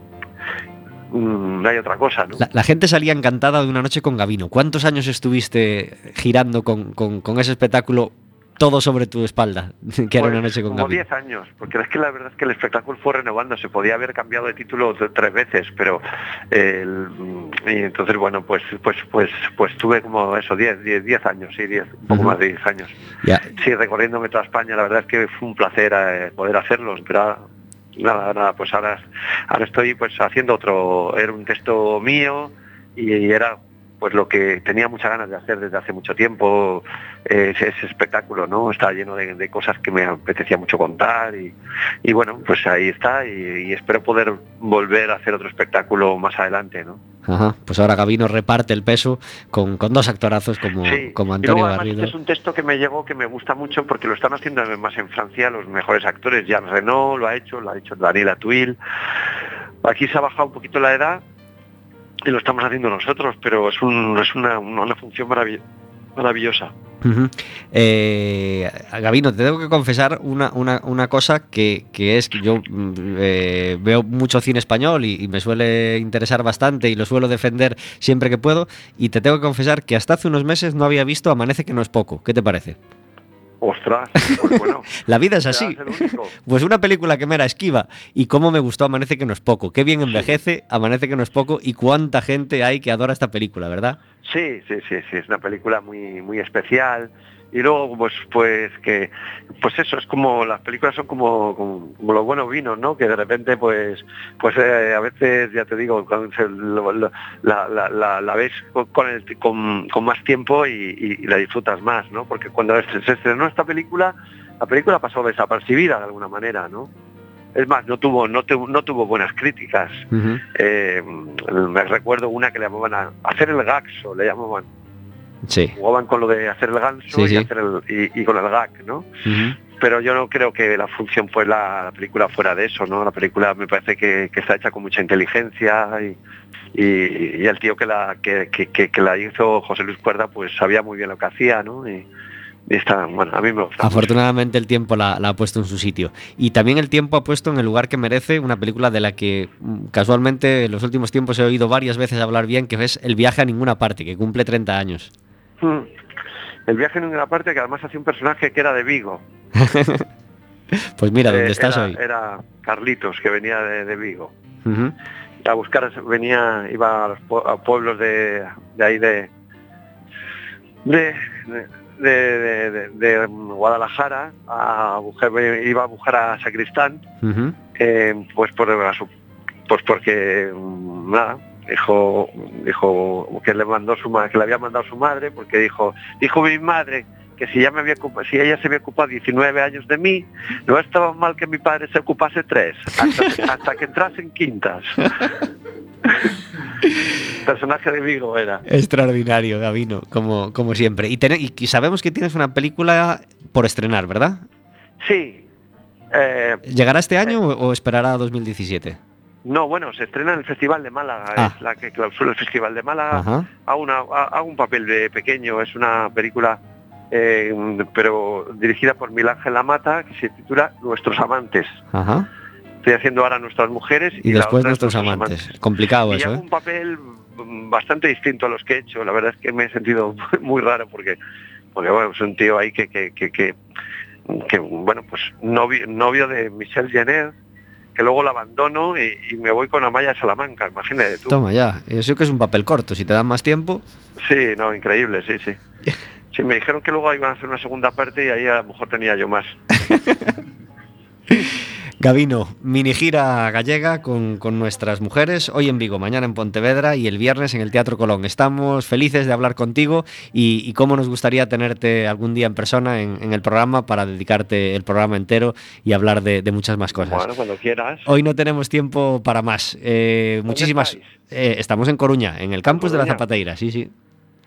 [SPEAKER 5] no hay otra cosa. ¿no?
[SPEAKER 1] La, la, gente salía encantada de una noche con Gavino. ¿Cuántos años estuviste girando con, con, con ese espectáculo todo sobre tu espalda, que era
[SPEAKER 5] pues,
[SPEAKER 1] una noche con
[SPEAKER 5] Como 10 años, porque es que la verdad es que el espectáculo fue renovando, se podía haber cambiado de título tres veces, pero el, y entonces bueno, pues pues pues pues tuve como eso, 10 10, 10 años, sí, 10, un poco uh -huh. más de 10 años.
[SPEAKER 1] Yeah.
[SPEAKER 5] Sí, recorriéndome toda España, la verdad es que fue un placer eh, poder hacerlo, pero nada, nada, pues ahora ahora estoy pues haciendo otro, era un texto mío y, era pues lo que tenía muchas ganas de hacer desde hace mucho tiempo, eh, ese, ese, espectáculo, ¿no? Está lleno de, de, cosas que me apetecía mucho contar y, y bueno, pues ahí está y, y, espero poder volver a hacer otro espectáculo más adelante, ¿no?
[SPEAKER 1] Ajá, pues ahora Gabino reparte el peso con, con dos actorazos como,
[SPEAKER 5] sí.
[SPEAKER 1] como Antonio
[SPEAKER 5] luego,
[SPEAKER 1] Garrido.
[SPEAKER 5] Es un texto que me llegó que me gusta mucho porque lo están haciendo además en Francia los mejores actores. Jean Reno lo ha hecho, lo ha hecho Daniela Tuil. Aquí se ha bajado un poquito la edad y lo estamos haciendo nosotros, pero es, un, es una, una función marav maravillosa.
[SPEAKER 1] Uh Gabino, te tengo que confesar una, una, una cosa que, que, es que yo eh, veo mucho cine español y, me suele interesar bastante y lo suelo defender siempre que puedo y te tengo que confesar que hasta hace unos meses no había visto Amanece que no es poco. ¿Qué te parece?
[SPEAKER 5] Ostras, pues bueno.
[SPEAKER 1] la vida es así. Pues una película que me era esquiva y cómo me gustó Amanece que no es poco. Qué bien envejece sí. Amanece que no es poco y cuánta gente hay que adora esta película, ¿verdad?
[SPEAKER 5] Sí, sí, sí, sí. Es una película muy, muy especial. Y luego pues pues que pues eso es como las películas son como, como, los buenos vinos no que de repente pues pues eh, a veces ya te digo la, la, ves con, el, con, con, más tiempo y, la disfrutas más no porque cuando se, estrenó esta película la película pasó desapercibida de alguna manera no es más, no tuvo, no, no tuvo buenas críticas. Eh, me recuerdo una que le llamaban a hacer el gaxo, le llamaban
[SPEAKER 1] Sí.
[SPEAKER 5] Jugaban con lo de hacer el ganso y, Hacer el, y, con el gag, ¿no? Pero yo no creo que la función fue la, película fuera de eso, ¿no? La película me parece que, está hecha con mucha inteligencia y, y, el tío que la, que, que, la hizo, José Luis Cuerda, pues sabía muy bien lo que hacía, ¿no? Y, está, bueno, a mí me gusta.
[SPEAKER 1] Afortunadamente el tiempo la, la, ha puesto en su sitio. Y también el tiempo ha puesto en el lugar que merece una película de la que mm, casualmente en los últimos tiempos he oído varias veces hablar bien, que es El viaje a ninguna parte, que cumple 30 años.
[SPEAKER 5] Hmm. El viaje en una parte que además hacía un personaje que era de Vigo.
[SPEAKER 1] pues mira, ¿dónde eh, estás
[SPEAKER 5] era,
[SPEAKER 1] hoy?
[SPEAKER 5] Era Carlitos, que venía de, Vigo. A buscar, venía, iba a los pueblos de, ahí de, de, Guadalajara, a buscar, iba a buscar a Sacristán, eh, pues por pues porque nada, dijo dijo que le mandó su que le había mandado su madre porque dijo dijo mi madre que si ya me había si ella se había ocupado 19 años de mí no estaba mal que mi padre se ocupase tres hasta, que entrase en quintas. Personaje de Vigo era.
[SPEAKER 1] Extraordinario Gavino como como siempre. Y, y sabemos que tienes una película por estrenar verdad
[SPEAKER 5] sí
[SPEAKER 1] eh, ¿Llegará este año eh, o esperará a 2017?
[SPEAKER 5] No, bueno, se estrena en el Festival de Málaga, ah. es la que clausura el Festival de Málaga. Hago, una, hago un papel de pequeño, es una película eh, pero dirigida por Mil Ángel que se titula Nuestros Amantes. Estoy haciendo ahora Nuestras Mujeres
[SPEAKER 1] y, después Nuestros, amantes. Complicado
[SPEAKER 5] y
[SPEAKER 1] eso.
[SPEAKER 5] Hago
[SPEAKER 1] ¿eh?
[SPEAKER 5] un papel bastante distinto a los que he hecho. La verdad es que me he sentido muy raro porque, porque bueno, es un tío ahí que, que, que, que, bueno, pues novio, novio de Michelle Jenner que luego la abandono y, me voy con Amaya Salamanca, imagínate tú.
[SPEAKER 1] Toma ya, eso que es un papel corto, si te dan más tiempo.
[SPEAKER 5] Sí, no, increíble, sí, sí. Sí, me dijeron que luego iban a hacer una segunda parte y ahí a lo mejor tenía yo más.
[SPEAKER 1] Gavino, mini gira gallega con, nuestras mujeres, hoy en Vigo, mañana en Pontevedra y el viernes en el Teatro Colón. Estamos felices de hablar contigo y, cómo nos gustaría tenerte algún día en persona en, el programa para dedicarte el programa entero y hablar de, muchas más cosas.
[SPEAKER 5] Bueno, cuando quieras.
[SPEAKER 1] Hoy no tenemos tiempo para más. Eh, muchísimas. Eh, estamos en Coruña, en el campus de la Zapateira, sí, sí.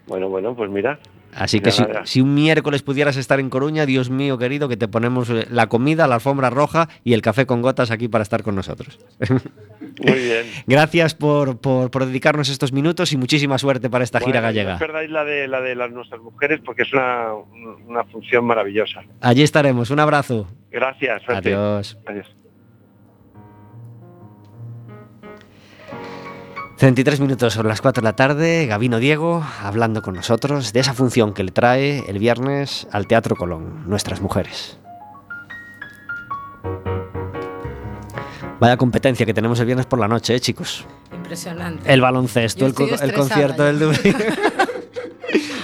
[SPEAKER 5] Bueno, bueno, pues mira,
[SPEAKER 1] Así que si, un miércoles pudieras estar en Coruña, Dios mío querido, que te ponemos eh, la comida, la alfombra roja y el café con gotas aquí para estar con nosotros.
[SPEAKER 5] Muy bien.
[SPEAKER 1] Gracias por, dedicarnos estos minutos y muchísima suerte para esta gira gallega.
[SPEAKER 5] No perdáis la de, la de las nuestras mujeres porque es una, una función maravillosa.
[SPEAKER 1] Allí estaremos. Un abrazo.
[SPEAKER 5] Gracias.
[SPEAKER 1] Adiós. Adiós. 33 minutos sobre las 4 de la tarde, Gabino Diego hablando con nosotros de esa función que le trae el viernes al Teatro Colón, Nuestras Mujeres. Vaya competencia que tenemos el viernes por la noche, ¿eh, chicos?
[SPEAKER 4] Impresionante.
[SPEAKER 1] El baloncesto, el, concierto del Dublín.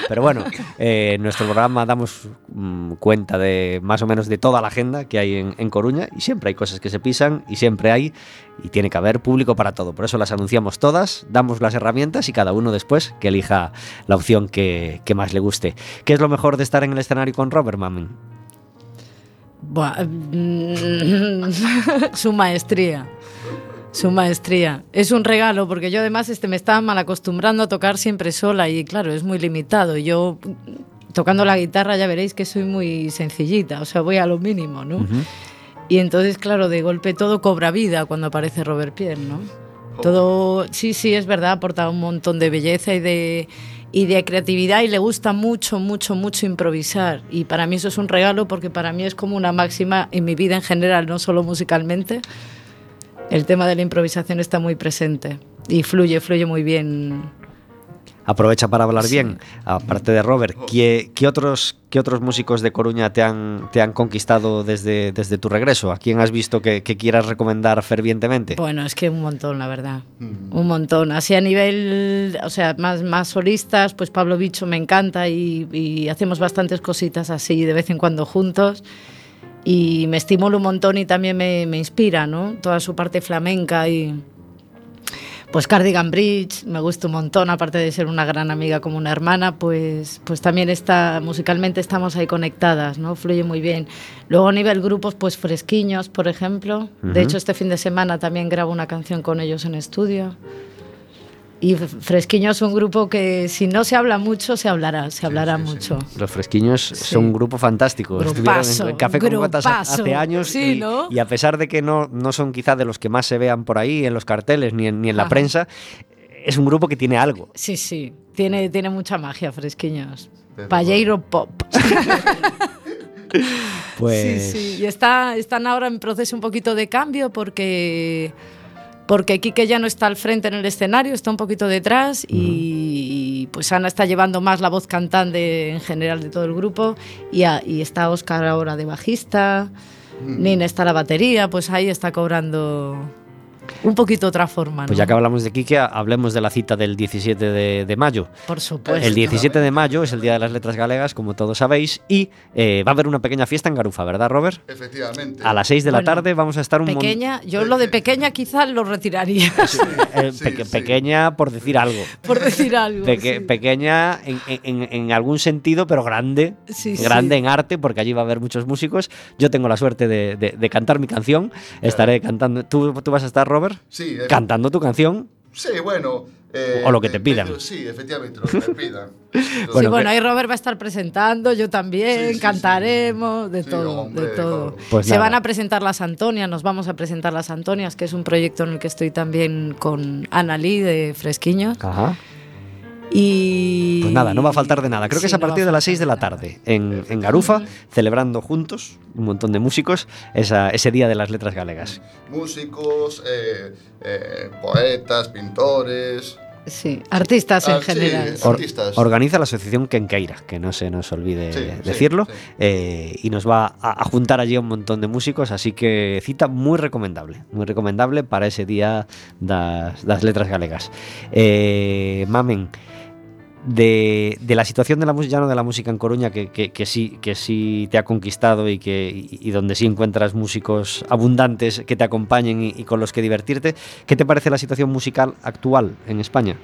[SPEAKER 1] Pero bueno, en nuestro programa damos mm, cuenta de más o menos de toda la agenda que hay en, Coruña y siempre hay cosas que se pisan y siempre hay y tiene que haber público para todo. Por eso las anunciamos todas, damos las herramientas y cada uno después que elija la opción que, más le guste. ¿Qué es lo mejor de estar en el escenario con Robert Mamin?
[SPEAKER 4] Mm, su maestría su maestría. Es un regalo porque yo además este, me estaba mal acostumbrando a tocar siempre sola y claro, es muy limitado. Yo tocando la guitarra ya veréis que soy muy sencillita, o sea, voy a lo mínimo, ¿no? Y entonces, claro, de golpe todo cobra vida cuando aparece Robert Pierre, ¿no? Todo, sí, sí, es verdad, aporta un montón de belleza y de, y de creatividad y le gusta mucho, mucho, mucho improvisar. Y para mí eso es un regalo porque para mí es como una máxima en mi vida en general, no solo musicalmente el tema de la improvisación está muy presente y fluye, fluye muy bien.
[SPEAKER 1] Aprovecha para hablar bien, aparte de Robert, ¿qué, qué otros, ¿qué otros músicos de Coruña te han, te han conquistado desde, desde tu regreso? ¿A quién has visto que, que quieras recomendar fervientemente?
[SPEAKER 4] Bueno, es que un montón, la verdad. Un montón. Así a nivel, o sea, más, más solistas, pues Pablo Bicho me encanta y, y hacemos bastantes cositas así de vez en cuando juntos. Y me estimula un montón y también me, me inspira, ¿no? Toda su parte flamenca y, pues Cardigan Bridge me gusta un montón, aparte de ser una gran amiga como una hermana, pues, pues también está, musicalmente estamos ahí conectadas, ¿no? Fluye muy bien. Luego a nivel grupos, pues Fresquiños, por ejemplo. De hecho, este fin de semana también grabo una canción con ellos en estudio. Y Fresquiños es un grupo que si no se habla mucho, se hablará, se hablará
[SPEAKER 3] sí, sí.
[SPEAKER 4] mucho.
[SPEAKER 1] Los fresquiños son un grupo fantástico.
[SPEAKER 4] Grupazo,
[SPEAKER 1] Estuvieron en Café con Gotas hace años
[SPEAKER 4] Sí,
[SPEAKER 1] y,
[SPEAKER 4] ¿no?
[SPEAKER 1] y a pesar de que no, no son quizá de los que más se vean por ahí en los carteles ni en, ni en la
[SPEAKER 4] Ajá.
[SPEAKER 1] prensa, es un grupo que tiene algo.
[SPEAKER 4] Sí, sí, tiene, tiene mucha magia Fresquiños. Palleiro Pop.
[SPEAKER 1] Pues
[SPEAKER 4] Sí, sí, y está, están ahora en proceso un poquito de cambio porque, porque Quique ya no está al frente en el escenario, está un poquito detrás y pues Ana está llevando más la voz cantante en general de todo el grupo y, a- y está Oscar ahora de bajista, Nina está la batería, pues ahí está cobrando un poquito otra forma.
[SPEAKER 1] Pues
[SPEAKER 4] ¿no?
[SPEAKER 1] ya que hablamos de Quique, hablemos de la cita del 17 de, de mayo.
[SPEAKER 4] Por supuesto.
[SPEAKER 1] El 17 de mayo es el Día de las Letras Galegas, como todos sabéis, y eh, va a haber una pequeña fiesta en Garufa, ¿verdad, Robert?
[SPEAKER 3] Efectivamente.
[SPEAKER 1] A las 6 de la
[SPEAKER 4] Bueno,
[SPEAKER 1] tarde vamos a estar un mon-
[SPEAKER 4] Pequeña, yo lo de pequeña quizás lo retiraría,
[SPEAKER 1] eh,
[SPEAKER 3] Sí,
[SPEAKER 1] peque-
[SPEAKER 3] sí.
[SPEAKER 1] pequeña por decir algo.
[SPEAKER 4] por decir algo.
[SPEAKER 1] Peque-
[SPEAKER 4] sí.
[SPEAKER 1] Pequeña en, en- en algún sentido, pero grande.
[SPEAKER 4] Sí,
[SPEAKER 1] grande
[SPEAKER 4] sí.
[SPEAKER 1] en arte, porque allí va a haber muchos músicos. Yo tengo la suerte de, de- de cantar mi canción. Estaré cantando. ¿Tú, tú vas a estar, Robert?
[SPEAKER 3] Sí, eh,
[SPEAKER 1] Cantando tu canción.
[SPEAKER 3] Sí, bueno. eh,
[SPEAKER 1] O lo que te
[SPEAKER 3] me-
[SPEAKER 1] pidan.
[SPEAKER 3] sí, efectivamente, lo que me pidan.
[SPEAKER 1] Bueno,
[SPEAKER 4] sí, bueno, ahí Robert va a estar presentando, yo también,
[SPEAKER 3] Sí, sí,
[SPEAKER 4] cantaremos, de
[SPEAKER 3] Sí,
[SPEAKER 4] todo,
[SPEAKER 3] hombre,
[SPEAKER 4] de todo.
[SPEAKER 3] claro.
[SPEAKER 1] Pues
[SPEAKER 4] Se
[SPEAKER 1] nada.
[SPEAKER 4] van a presentar las Antonias, nos vamos a presentar las Antonias, que es un proyecto en el que estoy también con Ana Lee de Fresquiños.
[SPEAKER 1] Ajá.
[SPEAKER 4] Y...
[SPEAKER 1] Pues nada, no va a faltar de nada. Creo que
[SPEAKER 4] Sí,
[SPEAKER 1] es a
[SPEAKER 4] no va a
[SPEAKER 1] partir de las
[SPEAKER 4] faltar
[SPEAKER 1] 6 de la tarde en, en Garufa, celebrando juntos, un montón de músicos, esa- ese Día de las Letras Galegas.
[SPEAKER 3] Músicos, eh, eh, poetas, pintores.
[SPEAKER 4] Sí, artistas en
[SPEAKER 3] Ah, sí,
[SPEAKER 4] general.
[SPEAKER 3] Or- Artistas.
[SPEAKER 1] organiza la asociación Kenkeira, que no se nos olvide
[SPEAKER 3] Sí, sí,
[SPEAKER 1] decirlo,
[SPEAKER 3] sí.
[SPEAKER 1] eh, y nos va a, a juntar allí a un montón de músicos, así que cita muy recomendable, muy recomendable para ese día das, das letras galegas. Eh, mamen, de, de la situación de la música, ya no de la música en Coruña, que, que- que sí, que sí te ha conquistado y, que, y, y donde sí encuentras músicos abundantes que te acompañen y, y con los que divertirte, ¿qué te parece la situación musical actual en España?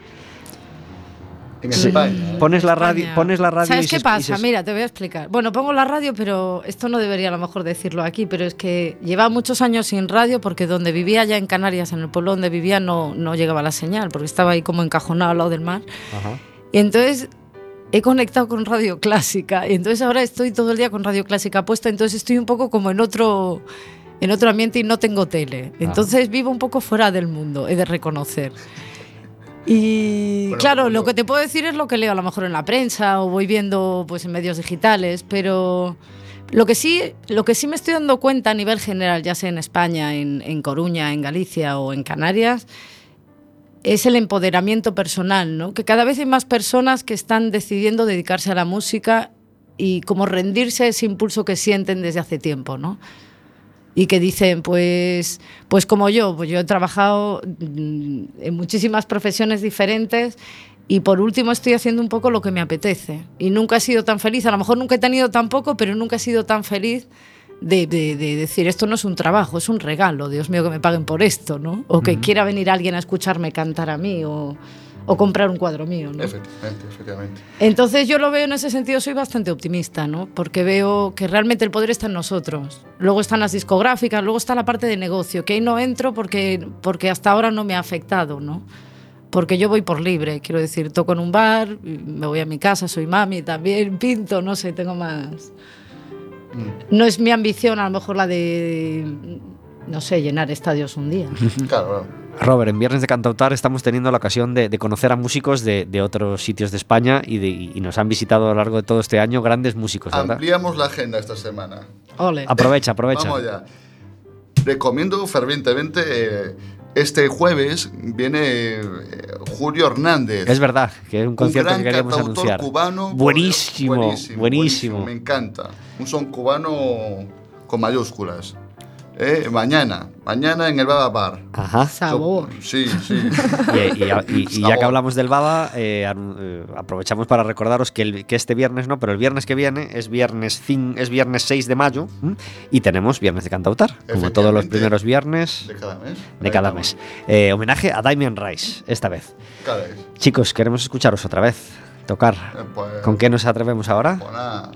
[SPEAKER 3] En España.
[SPEAKER 1] Pones la radio, pones la radio
[SPEAKER 4] ¿Sabes
[SPEAKER 1] y
[SPEAKER 4] qué
[SPEAKER 1] se- y
[SPEAKER 4] pasa?
[SPEAKER 1] se-
[SPEAKER 4] Mira, te voy a explicar. Bueno, pongo la radio, pero esto no debería a lo mejor decirlo aquí, pero es que lleva muchos años sin radio porque donde vivía ya en Canarias, en el pueblo donde vivía, no, no llegaba la señal, porque estaba ahí como encajonado al lado del mar.
[SPEAKER 1] Ajá.
[SPEAKER 4] Y entonces he conectado con radio clásica. Y entonces ahora estoy todo el día con radio clásica puesta, entonces estoy un poco como en otro en otro ambiente y no tengo tele. Entonces vivo un poco fuera del mundo, he de reconocer. Y
[SPEAKER 3] Bueno,
[SPEAKER 4] claro,
[SPEAKER 3] pues
[SPEAKER 4] lo que te puedo decir es lo que leo a lo mejor en la prensa o voy viendo pues en medios digitales, pero lo que sí, lo que sí me estoy dando cuenta a nivel general, ya sea en España, en, en Coruña, en Galicia o en Canarias, es el empoderamiento personal, ¿no? Que cada vez hay más personas que están decidiendo dedicarse a la música y como rendirse a ese impulso que sienten desde hace tiempo, ¿no? Y que dicen, pues, pues como yo, pues yo he trabajado mm, en muchísimas profesiones diferentes y por último estoy haciendo un poco lo que me apetece. Y nunca he sido tan feliz, a lo mejor nunca he tenido tan poco, pero nunca he sido tan feliz de, de- de decir, esto no es un trabajo, es un regalo, Dios mío, que me paguen por esto, ¿no? O que quiera venir alguien a escucharme cantar a mí o, o comprar un cuadro mío, ¿no?
[SPEAKER 3] Efectivamente, efectivamente.
[SPEAKER 4] Entonces yo lo veo en ese sentido, soy bastante optimista, ¿no? Porque veo que realmente el poder está en nosotros. Luego están las discográficas, luego está la parte de negocio, que ahí no entro porque, porque hasta ahora no me ha afectado, ¿no? Porque yo voy por libre, quiero decir, toco en un bar, me voy a mi casa, soy mami también, pinto, no sé, tengo más... No es mi ambición a lo mejor la de, no sé, llenar estadios un día.
[SPEAKER 3] Claro, claro.
[SPEAKER 1] Robert, en Viernes de Cantautar estamos teniendo la ocasión de, de conocer a músicos de, de otros sitios de España y, de- y nos han visitado a lo largo de todo este año grandes músicos, ¿verdad?
[SPEAKER 3] Ampliamos la agenda esta semana.
[SPEAKER 4] Ole.
[SPEAKER 1] Aprovecha, aprovecha.
[SPEAKER 3] Vamos allá. Recomiendo fervientemente eh, este jueves viene eh, Julio Hernández.
[SPEAKER 1] Es verdad, que es un concierto
[SPEAKER 3] gran
[SPEAKER 1] que queríamos anunciar.
[SPEAKER 3] cubano.
[SPEAKER 1] buenísimo,
[SPEAKER 3] buenísimo,
[SPEAKER 1] buenísimo.
[SPEAKER 3] Me encanta. Un son cubano con mayúsculas. Eh, mañana, mañana en el Baba Bar.
[SPEAKER 1] Ajá.
[SPEAKER 4] Sabor.
[SPEAKER 3] Sí, sí.
[SPEAKER 1] Y, y- y- y ya que hablamos del Baba, eh, eh, aprovechamos para recordaros que, el- que este viernes no, pero el viernes que viene es viernes, cin- es viernes 6 de mayo ¿m? y tenemos viernes de cantautar, como todos los primeros viernes
[SPEAKER 3] De cada mes.
[SPEAKER 1] de cada mes. Eh, homenaje a Damien Rice, esta vez.
[SPEAKER 3] Cada vez.
[SPEAKER 1] Chicos, queremos escucharos otra vez, tocar.
[SPEAKER 3] Eh, pues-
[SPEAKER 1] ¿Con qué nos atrevemos ahora?
[SPEAKER 3] pues nada,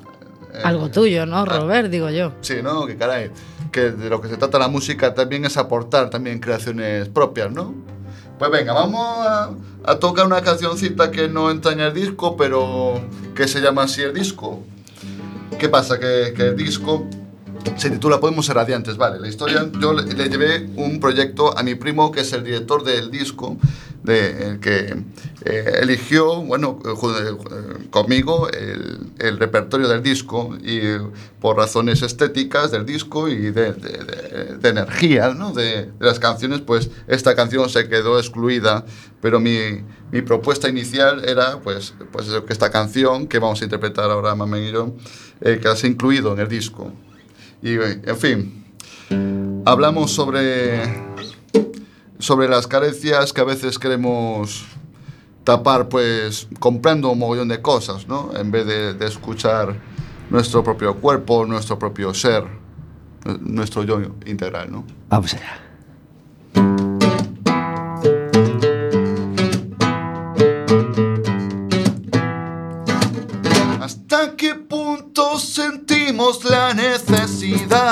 [SPEAKER 4] Algo tuyo, ¿no, Robert? Digo yo.
[SPEAKER 3] Sí, ¿no? Que caray. Que de lo que se trata la música también es aportar también creaciones propias, ¿no? Pues venga, vamos a, a tocar una cancioncita que no entra en el disco, pero que se llama así el disco. ¿Qué pasa? Que, que el disco se titula Podemos ser radiantes, vale. La historia, yo le, le llevé un proyecto a mi primo, que es el director del disco, el que eh, eligió, bueno, eh, eh, conmigo el, el repertorio del disco y eh, por razones estéticas del disco y de, de- energía, ¿no? De, las canciones, pues esta canción se quedó excluida, pero mi, mi propuesta inicial era, pues, pues que esta canción que vamos a interpretar ahora, Mamen y yo, eh, quedase incluido en el disco. Y, en fin, hablamos sobre, sobre las carencias que a veces queremos tapar, pues, comprando un mogollón de cosas, ¿no? En vez de, de escuchar nuestro propio cuerpo, nuestro propio ser, nuestro yo integral, ¿no?
[SPEAKER 1] Vamos allá.
[SPEAKER 3] ¿Hasta qué punto sentimos la necesidad?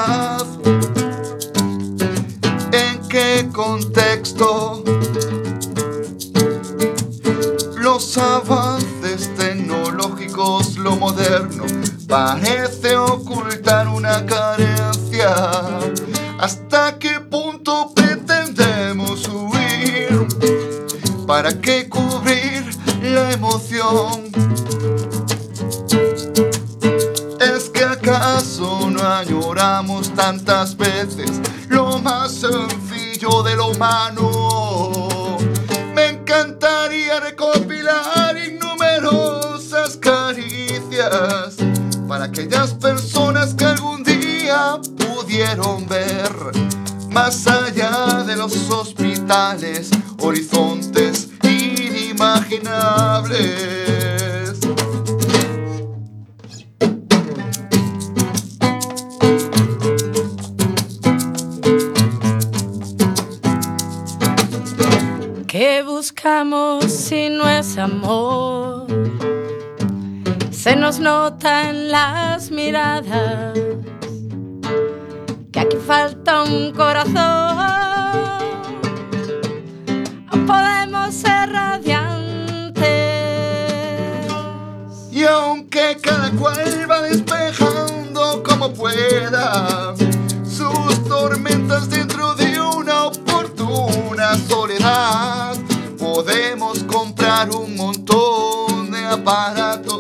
[SPEAKER 3] Los avances tecnológicos, lo moderno, parece ocultar una carencia. ¿Hasta qué punto pretendemos huir? ¿Para qué cubrir la emoción? ¿Es que acaso no añoramos tantas veces sencillo de lo humano? Me encantaría recopilar innumerosas caricias para aquellas personas que algún día pudieron ver más allá de los hospitales, horizontes inimaginables.
[SPEAKER 4] Buscamos si no es amor? Se nos nota en las miradas que aquí falta un corazón. Podemos ser radiantes.
[SPEAKER 3] Y aunque cada cual va despejando como pueda sus tormentas dentro de una oportuna soledad, un montón de aparatos,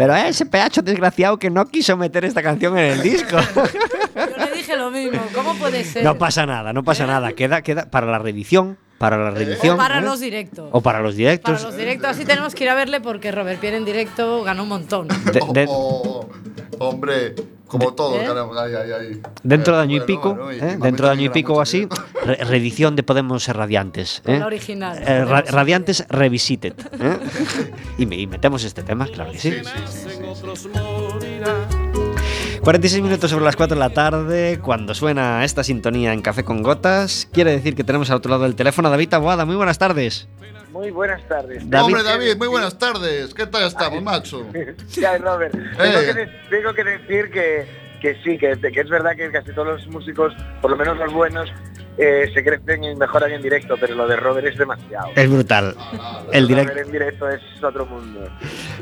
[SPEAKER 3] Pero
[SPEAKER 1] ese pedazo desgraciado que no quiso meter esta canción en el disco.
[SPEAKER 4] Yo le dije lo mismo. ¿Cómo puede ser?
[SPEAKER 1] No pasa nada, no pasa nada. Queda, queda para la reedición. Para la reedición.
[SPEAKER 4] O para
[SPEAKER 1] ¿eh?
[SPEAKER 4] los directos.
[SPEAKER 1] O para los directos.
[SPEAKER 4] Para los directos, así tenemos que ir a verle porque Robert Pierre en directo ganó un montón.
[SPEAKER 1] De- de-
[SPEAKER 3] Oh, hombre, como todos
[SPEAKER 4] ¿Eh?
[SPEAKER 3] ganamos. Ay, ay, ay.
[SPEAKER 1] Dentro de
[SPEAKER 3] Eh,
[SPEAKER 1] año y pico,
[SPEAKER 3] bueno, y
[SPEAKER 1] ¿eh? dentro de año y pico o así,
[SPEAKER 3] dinero.
[SPEAKER 1] re- reedición de Podemos ser Radiantes. ¿eh?
[SPEAKER 4] la original.
[SPEAKER 1] Eh, ra-
[SPEAKER 4] Podemos ser
[SPEAKER 1] radiantes Revisited. ¿eh? y, me- y metemos este tema, claro que sí. 46 minutos sobre las 4 de la tarde, cuando suena esta sintonía en Café con Gotas, quiere decir que tenemos al otro lado del teléfono a David Taboada. Muy buenas tardes.
[SPEAKER 6] Muy buenas tardes.
[SPEAKER 1] David-
[SPEAKER 3] Hombre, David, muy buenas tardes. ¿Qué tal estamos, macho?
[SPEAKER 6] Ya, Robert.
[SPEAKER 3] Eh.
[SPEAKER 6] Tengo, que, de- tengo que decir que, que sí, que, que es verdad que casi todos los músicos, por lo menos los buenos, eh, se crecen y mejoran en directo, pero lo de Robert es demasiado.
[SPEAKER 1] Es brutal. El
[SPEAKER 6] Lo. Robert en directo es otro mundo.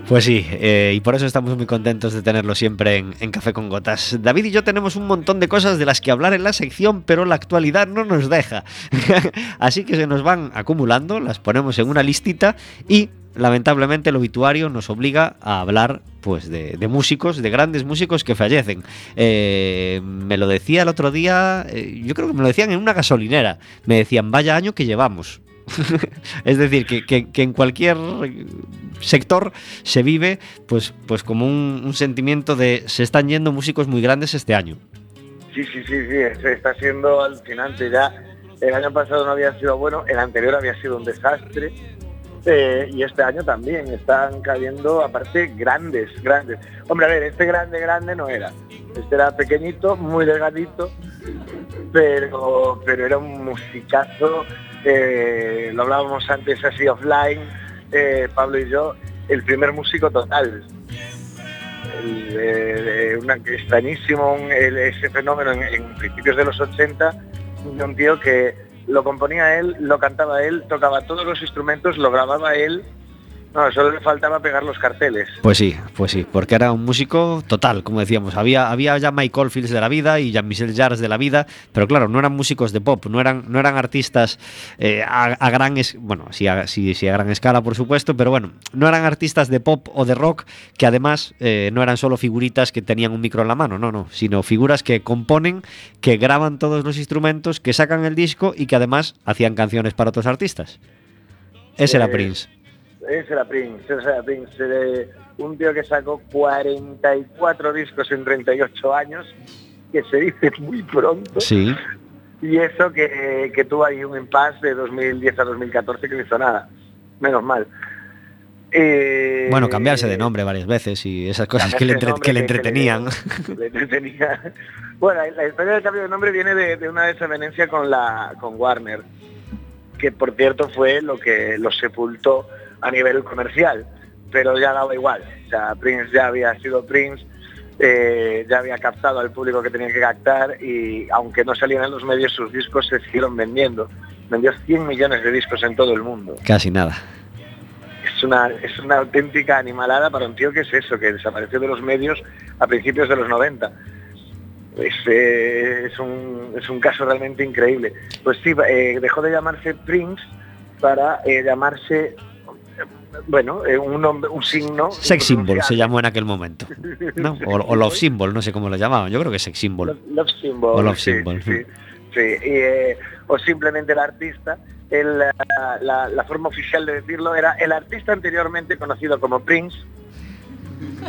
[SPEAKER 1] Pues sí, eh, y por eso estamos muy contentos de tenerlo siempre en, en Café con Gotas. David y yo tenemos un montón de cosas de las que hablar en la sección, pero la actualidad no nos deja. Así que se nos van acumulando, las ponemos en una listita y lamentablemente el obituario nos obliga a hablar pues de, músicos, de grandes músicos que fallecen. Eh, me lo decía el otro día, eh, yo creo que me lo decían en una gasolinera. Me decían, vaya año que llevamos. es decir, que en cualquier sector se vive pues, pues como un, un sentimiento de se están yendo músicos muy grandes este año.
[SPEAKER 6] Sí, sí, sí, sí, se está siendo alucinante. Ya el año pasado no había sido bueno, el anterior había sido un desastre. Eh, y este año también están cayendo, aparte, grandes, grandes. Hombre, a ver, este grande, grande no era. Este era pequeñito, muy delgadito, pero, pero era un musicazo. eh, lo hablábamos antes así offline, eh, Pablo y yo, el primer músico total el, eh, ese fenómeno en, en principios de los 80 de un tío que lo componía él, lo cantaba él, tocaba todos los instrumentos, lo grababa él. No, solo le faltaba pegar los carteles.
[SPEAKER 1] Pues sí, pues sí, porque era un músico total, como decíamos. Había, había ya Mike Oldfields de la vida y Jean-Michel Jarre de la vida, pero claro, no eran músicos de pop, no eran, no eran artistas eh, a, a gran es, bueno, sí a, sí, sí a gran escala, por supuesto, pero bueno, no eran artistas de pop o de rock que además eh, no eran solo figuritas que tenían un micro en la mano, no, no, sino figuras que componen, que graban todos los instrumentos, que sacan el disco y que además hacían canciones para otros artistas. Ese era
[SPEAKER 6] Eh,
[SPEAKER 1] Prince.
[SPEAKER 6] Ese era Prince, ese era Prince. eh, un tío que sacó 44 discos en 38 años, que se dice muy pronto.
[SPEAKER 1] Sí.
[SPEAKER 6] Y eso que, que tuvo ahí un impasse de 2010 a 2014 que no hizo nada. Menos mal. Eh,
[SPEAKER 1] Bueno, cambiarse de nombre varias veces y esas cosas que le, entre- que le
[SPEAKER 6] de
[SPEAKER 1] entretenían.
[SPEAKER 6] que le- le entretenía. Bueno, la historia del cambio de nombre viene de, de una desavenencia con la con Warner, que por cierto fue lo que lo sepultó a nivel comercial, pero ya daba igual. O sea, Prince ya había sido Prince, eh, ya había captado al público que tenía que captar y aunque no salían en los medios sus discos se siguieron vendiendo. Vendió 100 millones de discos en todo el mundo.
[SPEAKER 1] Casi nada.
[SPEAKER 6] Es una, es una auténtica animalada para un tío que es eso, que desapareció de los medios a principios de los 90. Es, eh, es, un, es un caso realmente increíble. Pues sí, eh, dejó de llamarse Prince para llamarse bueno, eh, un, nombre, un signo.
[SPEAKER 1] Sex symbol se llamó en aquel momento. ¿no? O, o love symbol, no sé cómo lo llamaban. Yo creo que sex symbol.
[SPEAKER 6] Love, love symbol.
[SPEAKER 1] O love
[SPEAKER 6] sí,
[SPEAKER 1] symbol,
[SPEAKER 6] Sí, sí. Y, eh, o simplemente el artista. El, la, la- la forma oficial de decirlo era el artista anteriormente conocido como Prince,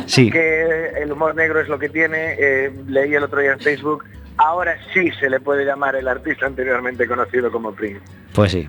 [SPEAKER 1] Sí,
[SPEAKER 6] que el humor negro es lo que tiene. eh, leí el otro día en Facebook. Ahora sí se le puede llamar el artista anteriormente conocido como Prince.
[SPEAKER 1] pues sí.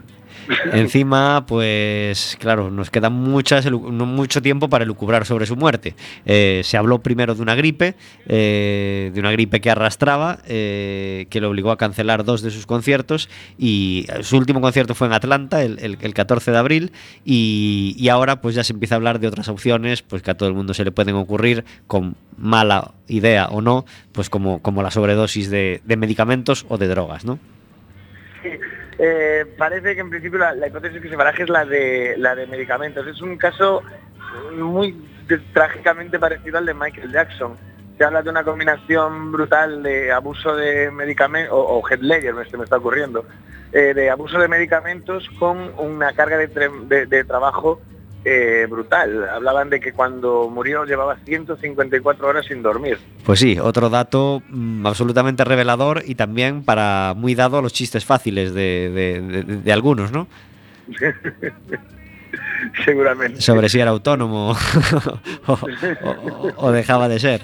[SPEAKER 1] Encima, pues claro, nos queda muchas, mucho tiempo para elucubrar sobre su muerte. Eh, se habló primero de una gripe, eh, de una gripe que arrastraba, eh, que le obligó a cancelar dos de sus conciertos y su último concierto fue en Atlanta el, el- el 14 de abril y, ahora pues ya se empieza a hablar de otras opciones pues que a todo el mundo se le pueden ocurrir con mala idea o no, pues como, la sobredosis de, de medicamentos o de drogas, ¿no?
[SPEAKER 6] Sí, eh, parece que en principio la, la hipótesis que se baraja es la de la de medicamentos. Es un caso muy trágicamente parecido al de Michael Jackson. Se habla de una combinación brutal de abuso de medicamentos, o, o Heath Ledger, me, se me está ocurriendo, eh, de abuso de medicamentos con una carga de trabajo eh, brutal. Hablaban de que cuando murió llevaba 154 horas sin dormir.
[SPEAKER 1] Pues sí, otro dato mm, absolutamente revelador y también para muy dado a los chistes fáciles de, de- de- de algunos, ¿no?
[SPEAKER 6] Seguramente.
[SPEAKER 1] Sobre si era autónomo o, o- o dejaba de ser.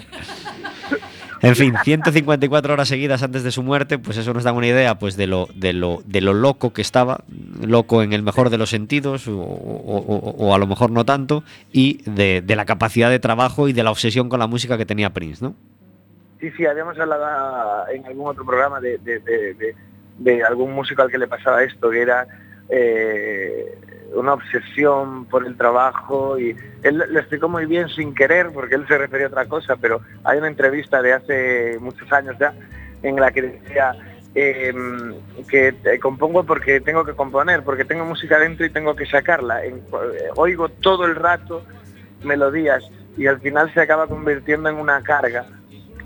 [SPEAKER 1] En fin, 154 horas seguidas antes de su muerte, pues eso nos da una idea pues de lo, de lo, de lo loco que estaba, loco en el mejor de los sentidos, o, o- o- o a lo mejor no tanto, y de, de la capacidad de trabajo y de la obsesión con la música que tenía Prince, ¿no?
[SPEAKER 6] Sí, sí, habíamos hablado en algún otro programa de, de- de- de- de algún músico al que le pasaba esto, que era eh, una obsesión por el trabajo y él lo explicó muy bien sin querer, porque él se refería a otra cosa, pero hay una entrevista de hace muchos años ya en la que decía eh, que compongo porque tengo que componer, porque tengo música dentro y tengo que sacarla. Eh, oigo todo el rato melodías y al final se acaba convirtiendo en una carga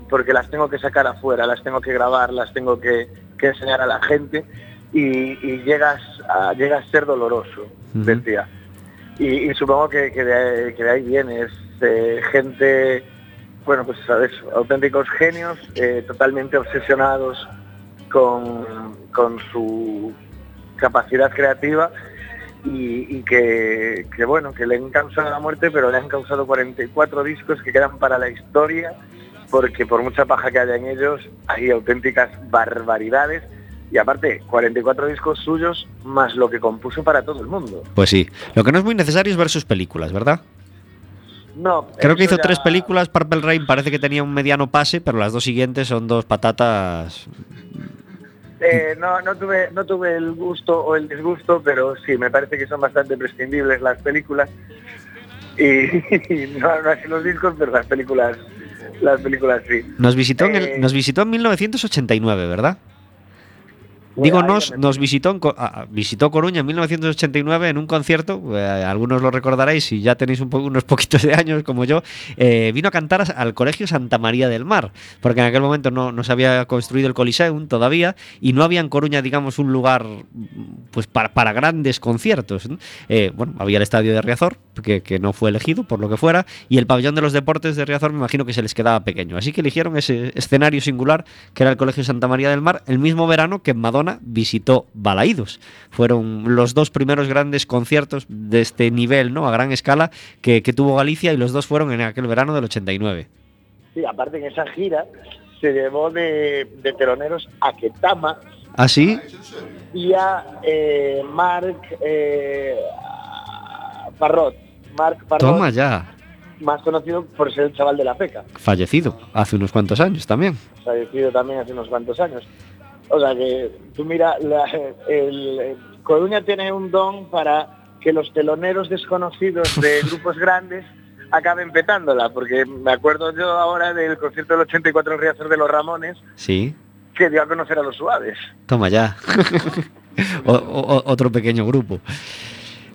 [SPEAKER 6] porque las tengo que sacar afuera, las tengo que grabar, las tengo que, que enseñar a la gente y, y llegas, a, llega a ser doloroso, Decía. Y, supongo que, que de, que ahí viene, eh, gente, bueno, pues sabes, auténticos genios, eh, totalmente obsesionados con, con su capacidad creativa y, y que, que, bueno, que le han causado la muerte, pero le han causado 44 discos que quedan para la historia, porque por mucha paja que haya en ellos, hay auténticas barbaridades. Y aparte, 44 discos suyos más lo que compuso para todo el mundo.
[SPEAKER 1] Pues sí. Lo que no es muy necesario es ver sus películas, ¿verdad?
[SPEAKER 6] No,
[SPEAKER 1] Creo que hizo tres películas. Purple Rain parece que tenía un mediano pase, pero las dos siguientes son dos patatas.
[SPEAKER 6] Eh, no, no tuve, no tuve el gusto o el disgusto, pero sí, me parece que son bastante prescindibles las películas. Y, y no, no así los discos, pero las películas, las películas sí.
[SPEAKER 1] Nos visitó en, el-
[SPEAKER 6] Eh.
[SPEAKER 1] nos visitó en 1989, ¿verdad? Digo, nos, nos visitó, visitó Coruña en 1989 en un concierto, eh, algunos lo recordaréis si ya tenéis un po- unos poquitos de años como yo, eh, vino a cantar al Colegio Santa María del Mar, porque en aquel momento no, no se había construido el Coliseum todavía y no había en Coruña, digamos, un lugar pues para, para grandes conciertos. ¿no? Eh, bueno, había el estadio de Riazor, que, que no fue elegido por lo que fuera, y el pabellón de los deportes de Riazor me imagino que se les quedaba pequeño. Así que eligieron ese escenario singular que era el Colegio Santa María del Mar, el mismo verano que Madonna visitó Balaídos. Fueron los dos primeros grandes conciertos de este nivel, ¿no? A gran escala que, que tuvo Galicia y los dos fueron en aquel verano del 89.
[SPEAKER 6] Sí, aparte en esa gira se llevó de, de teloneros a Ketama
[SPEAKER 1] ¿Ah, sí?
[SPEAKER 6] y a eh, Marc eh, Parrot. Marc Parrot,
[SPEAKER 1] Toma ya.
[SPEAKER 6] más conocido por ser el chaval de la peca.
[SPEAKER 1] Fallecido hace unos cuantos años también.
[SPEAKER 6] fallecido también hace unos cuantos años. O sea que tú mira, la- el, el Coruña tiene un don para que los teloneros desconocidos de grupos grandes acaben petándola, porque me acuerdo yo ahora del concierto del 84 en Riazor de los Ramones,
[SPEAKER 1] Sí.
[SPEAKER 6] que dio a conocer a los suaves.
[SPEAKER 1] Toma ya. O- o- otro pequeño grupo.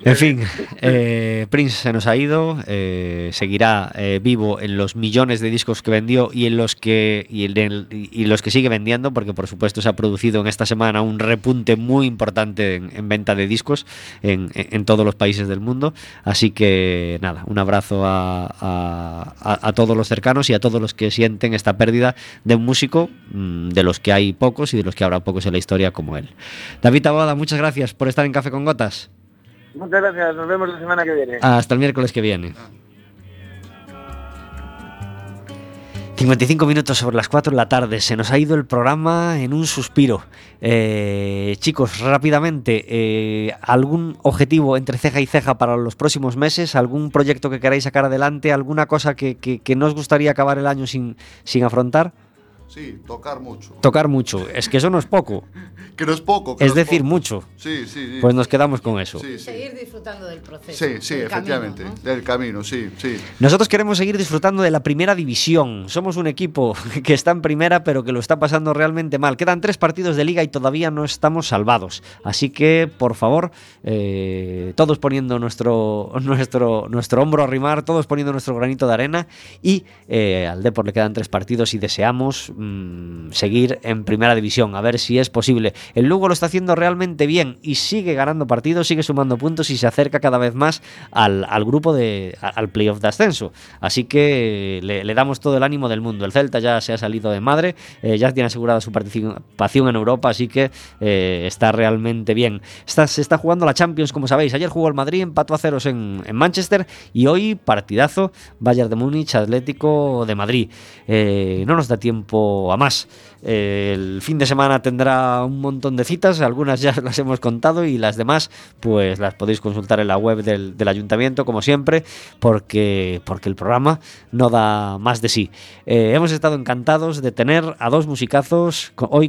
[SPEAKER 1] En fin, eh, Prince se nos ha ido, eh, seguirá eh, vivo en los millones de discos que vendió y en los que y, en los que sigue vendiendo, porque por supuesto se ha producido en esta semana un repunte muy importante en, en venta de discos en, todos los países del mundo. Así que nada, un abrazo a, todos los cercanos y a todos los que sienten esta pérdida de un músico mm, de los que hay pocos y de los que habrá pocos en la historia como él. David Taboada, muchas gracias por estar en Café con Gotas.
[SPEAKER 6] Muchas gracias, nos vemos la semana que viene.
[SPEAKER 1] Hasta el miércoles que viene. 55 minutos sobre las 4 de la tarde. Se nos ha ido el programa en un suspiro. Eh, chicos, rápidamente, eh, ¿algún objetivo entre ceja y ceja para los próximos meses? ¿Algún proyecto que queráis sacar adelante? ¿Alguna cosa que, que- que no os gustaría acabar el año sin, sin afrontar?
[SPEAKER 3] Sí, tocar mucho.
[SPEAKER 1] Tocar mucho. Es que eso no es poco.
[SPEAKER 3] Que no es poco. que
[SPEAKER 1] Es
[SPEAKER 3] no
[SPEAKER 1] decir,
[SPEAKER 3] poco.
[SPEAKER 1] mucho.
[SPEAKER 3] Sí, sí, sí.
[SPEAKER 1] Pues nos quedamos con eso.
[SPEAKER 3] Sí, sí.
[SPEAKER 4] Seguir disfrutando del proceso.
[SPEAKER 3] Sí, sí,
[SPEAKER 4] del camino,
[SPEAKER 3] efectivamente.
[SPEAKER 4] ¿no?
[SPEAKER 3] Del camino, sí, sí.
[SPEAKER 1] Nosotros queremos seguir disfrutando de la primera división. Somos un equipo que está en primera, pero que lo está pasando realmente mal. Quedan tres partidos de liga y todavía no estamos salvados. Así que, por favor, eh, todos poniendo nuestro, nuestro, nuestro hombro a rimar, todos poniendo nuestro granito de arena. Y eh, al Depor le quedan tres partidos y deseamos mm, seguir en primera división, a ver si es posible. El Lugo lo está haciendo realmente bien y sigue ganando partidos, sigue sumando puntos y se acerca cada vez más al, grupo de al playoff de ascenso. Así que le, damos todo el ánimo del mundo. El Celta ya se ha salido de madre, eh, ya tiene asegurada su participación en Europa, así que eh, está realmente bien. Se está jugando la Champions, como sabéis. Ayer jugó el Madrid, empató a ceros en, en Manchester y hoy partidazo Bayern de Múnich, Atlético de Madrid. Eh, no nos da tiempo a más. El fin de semana tendrá un montón de citas, algunas ya las hemos contado y las demás pues las podéis consultar en la web del, ayuntamiento como siempre porque, porque el programa no da más de sí. Eh, hemos estado encantados de tener a dos musicazos hoy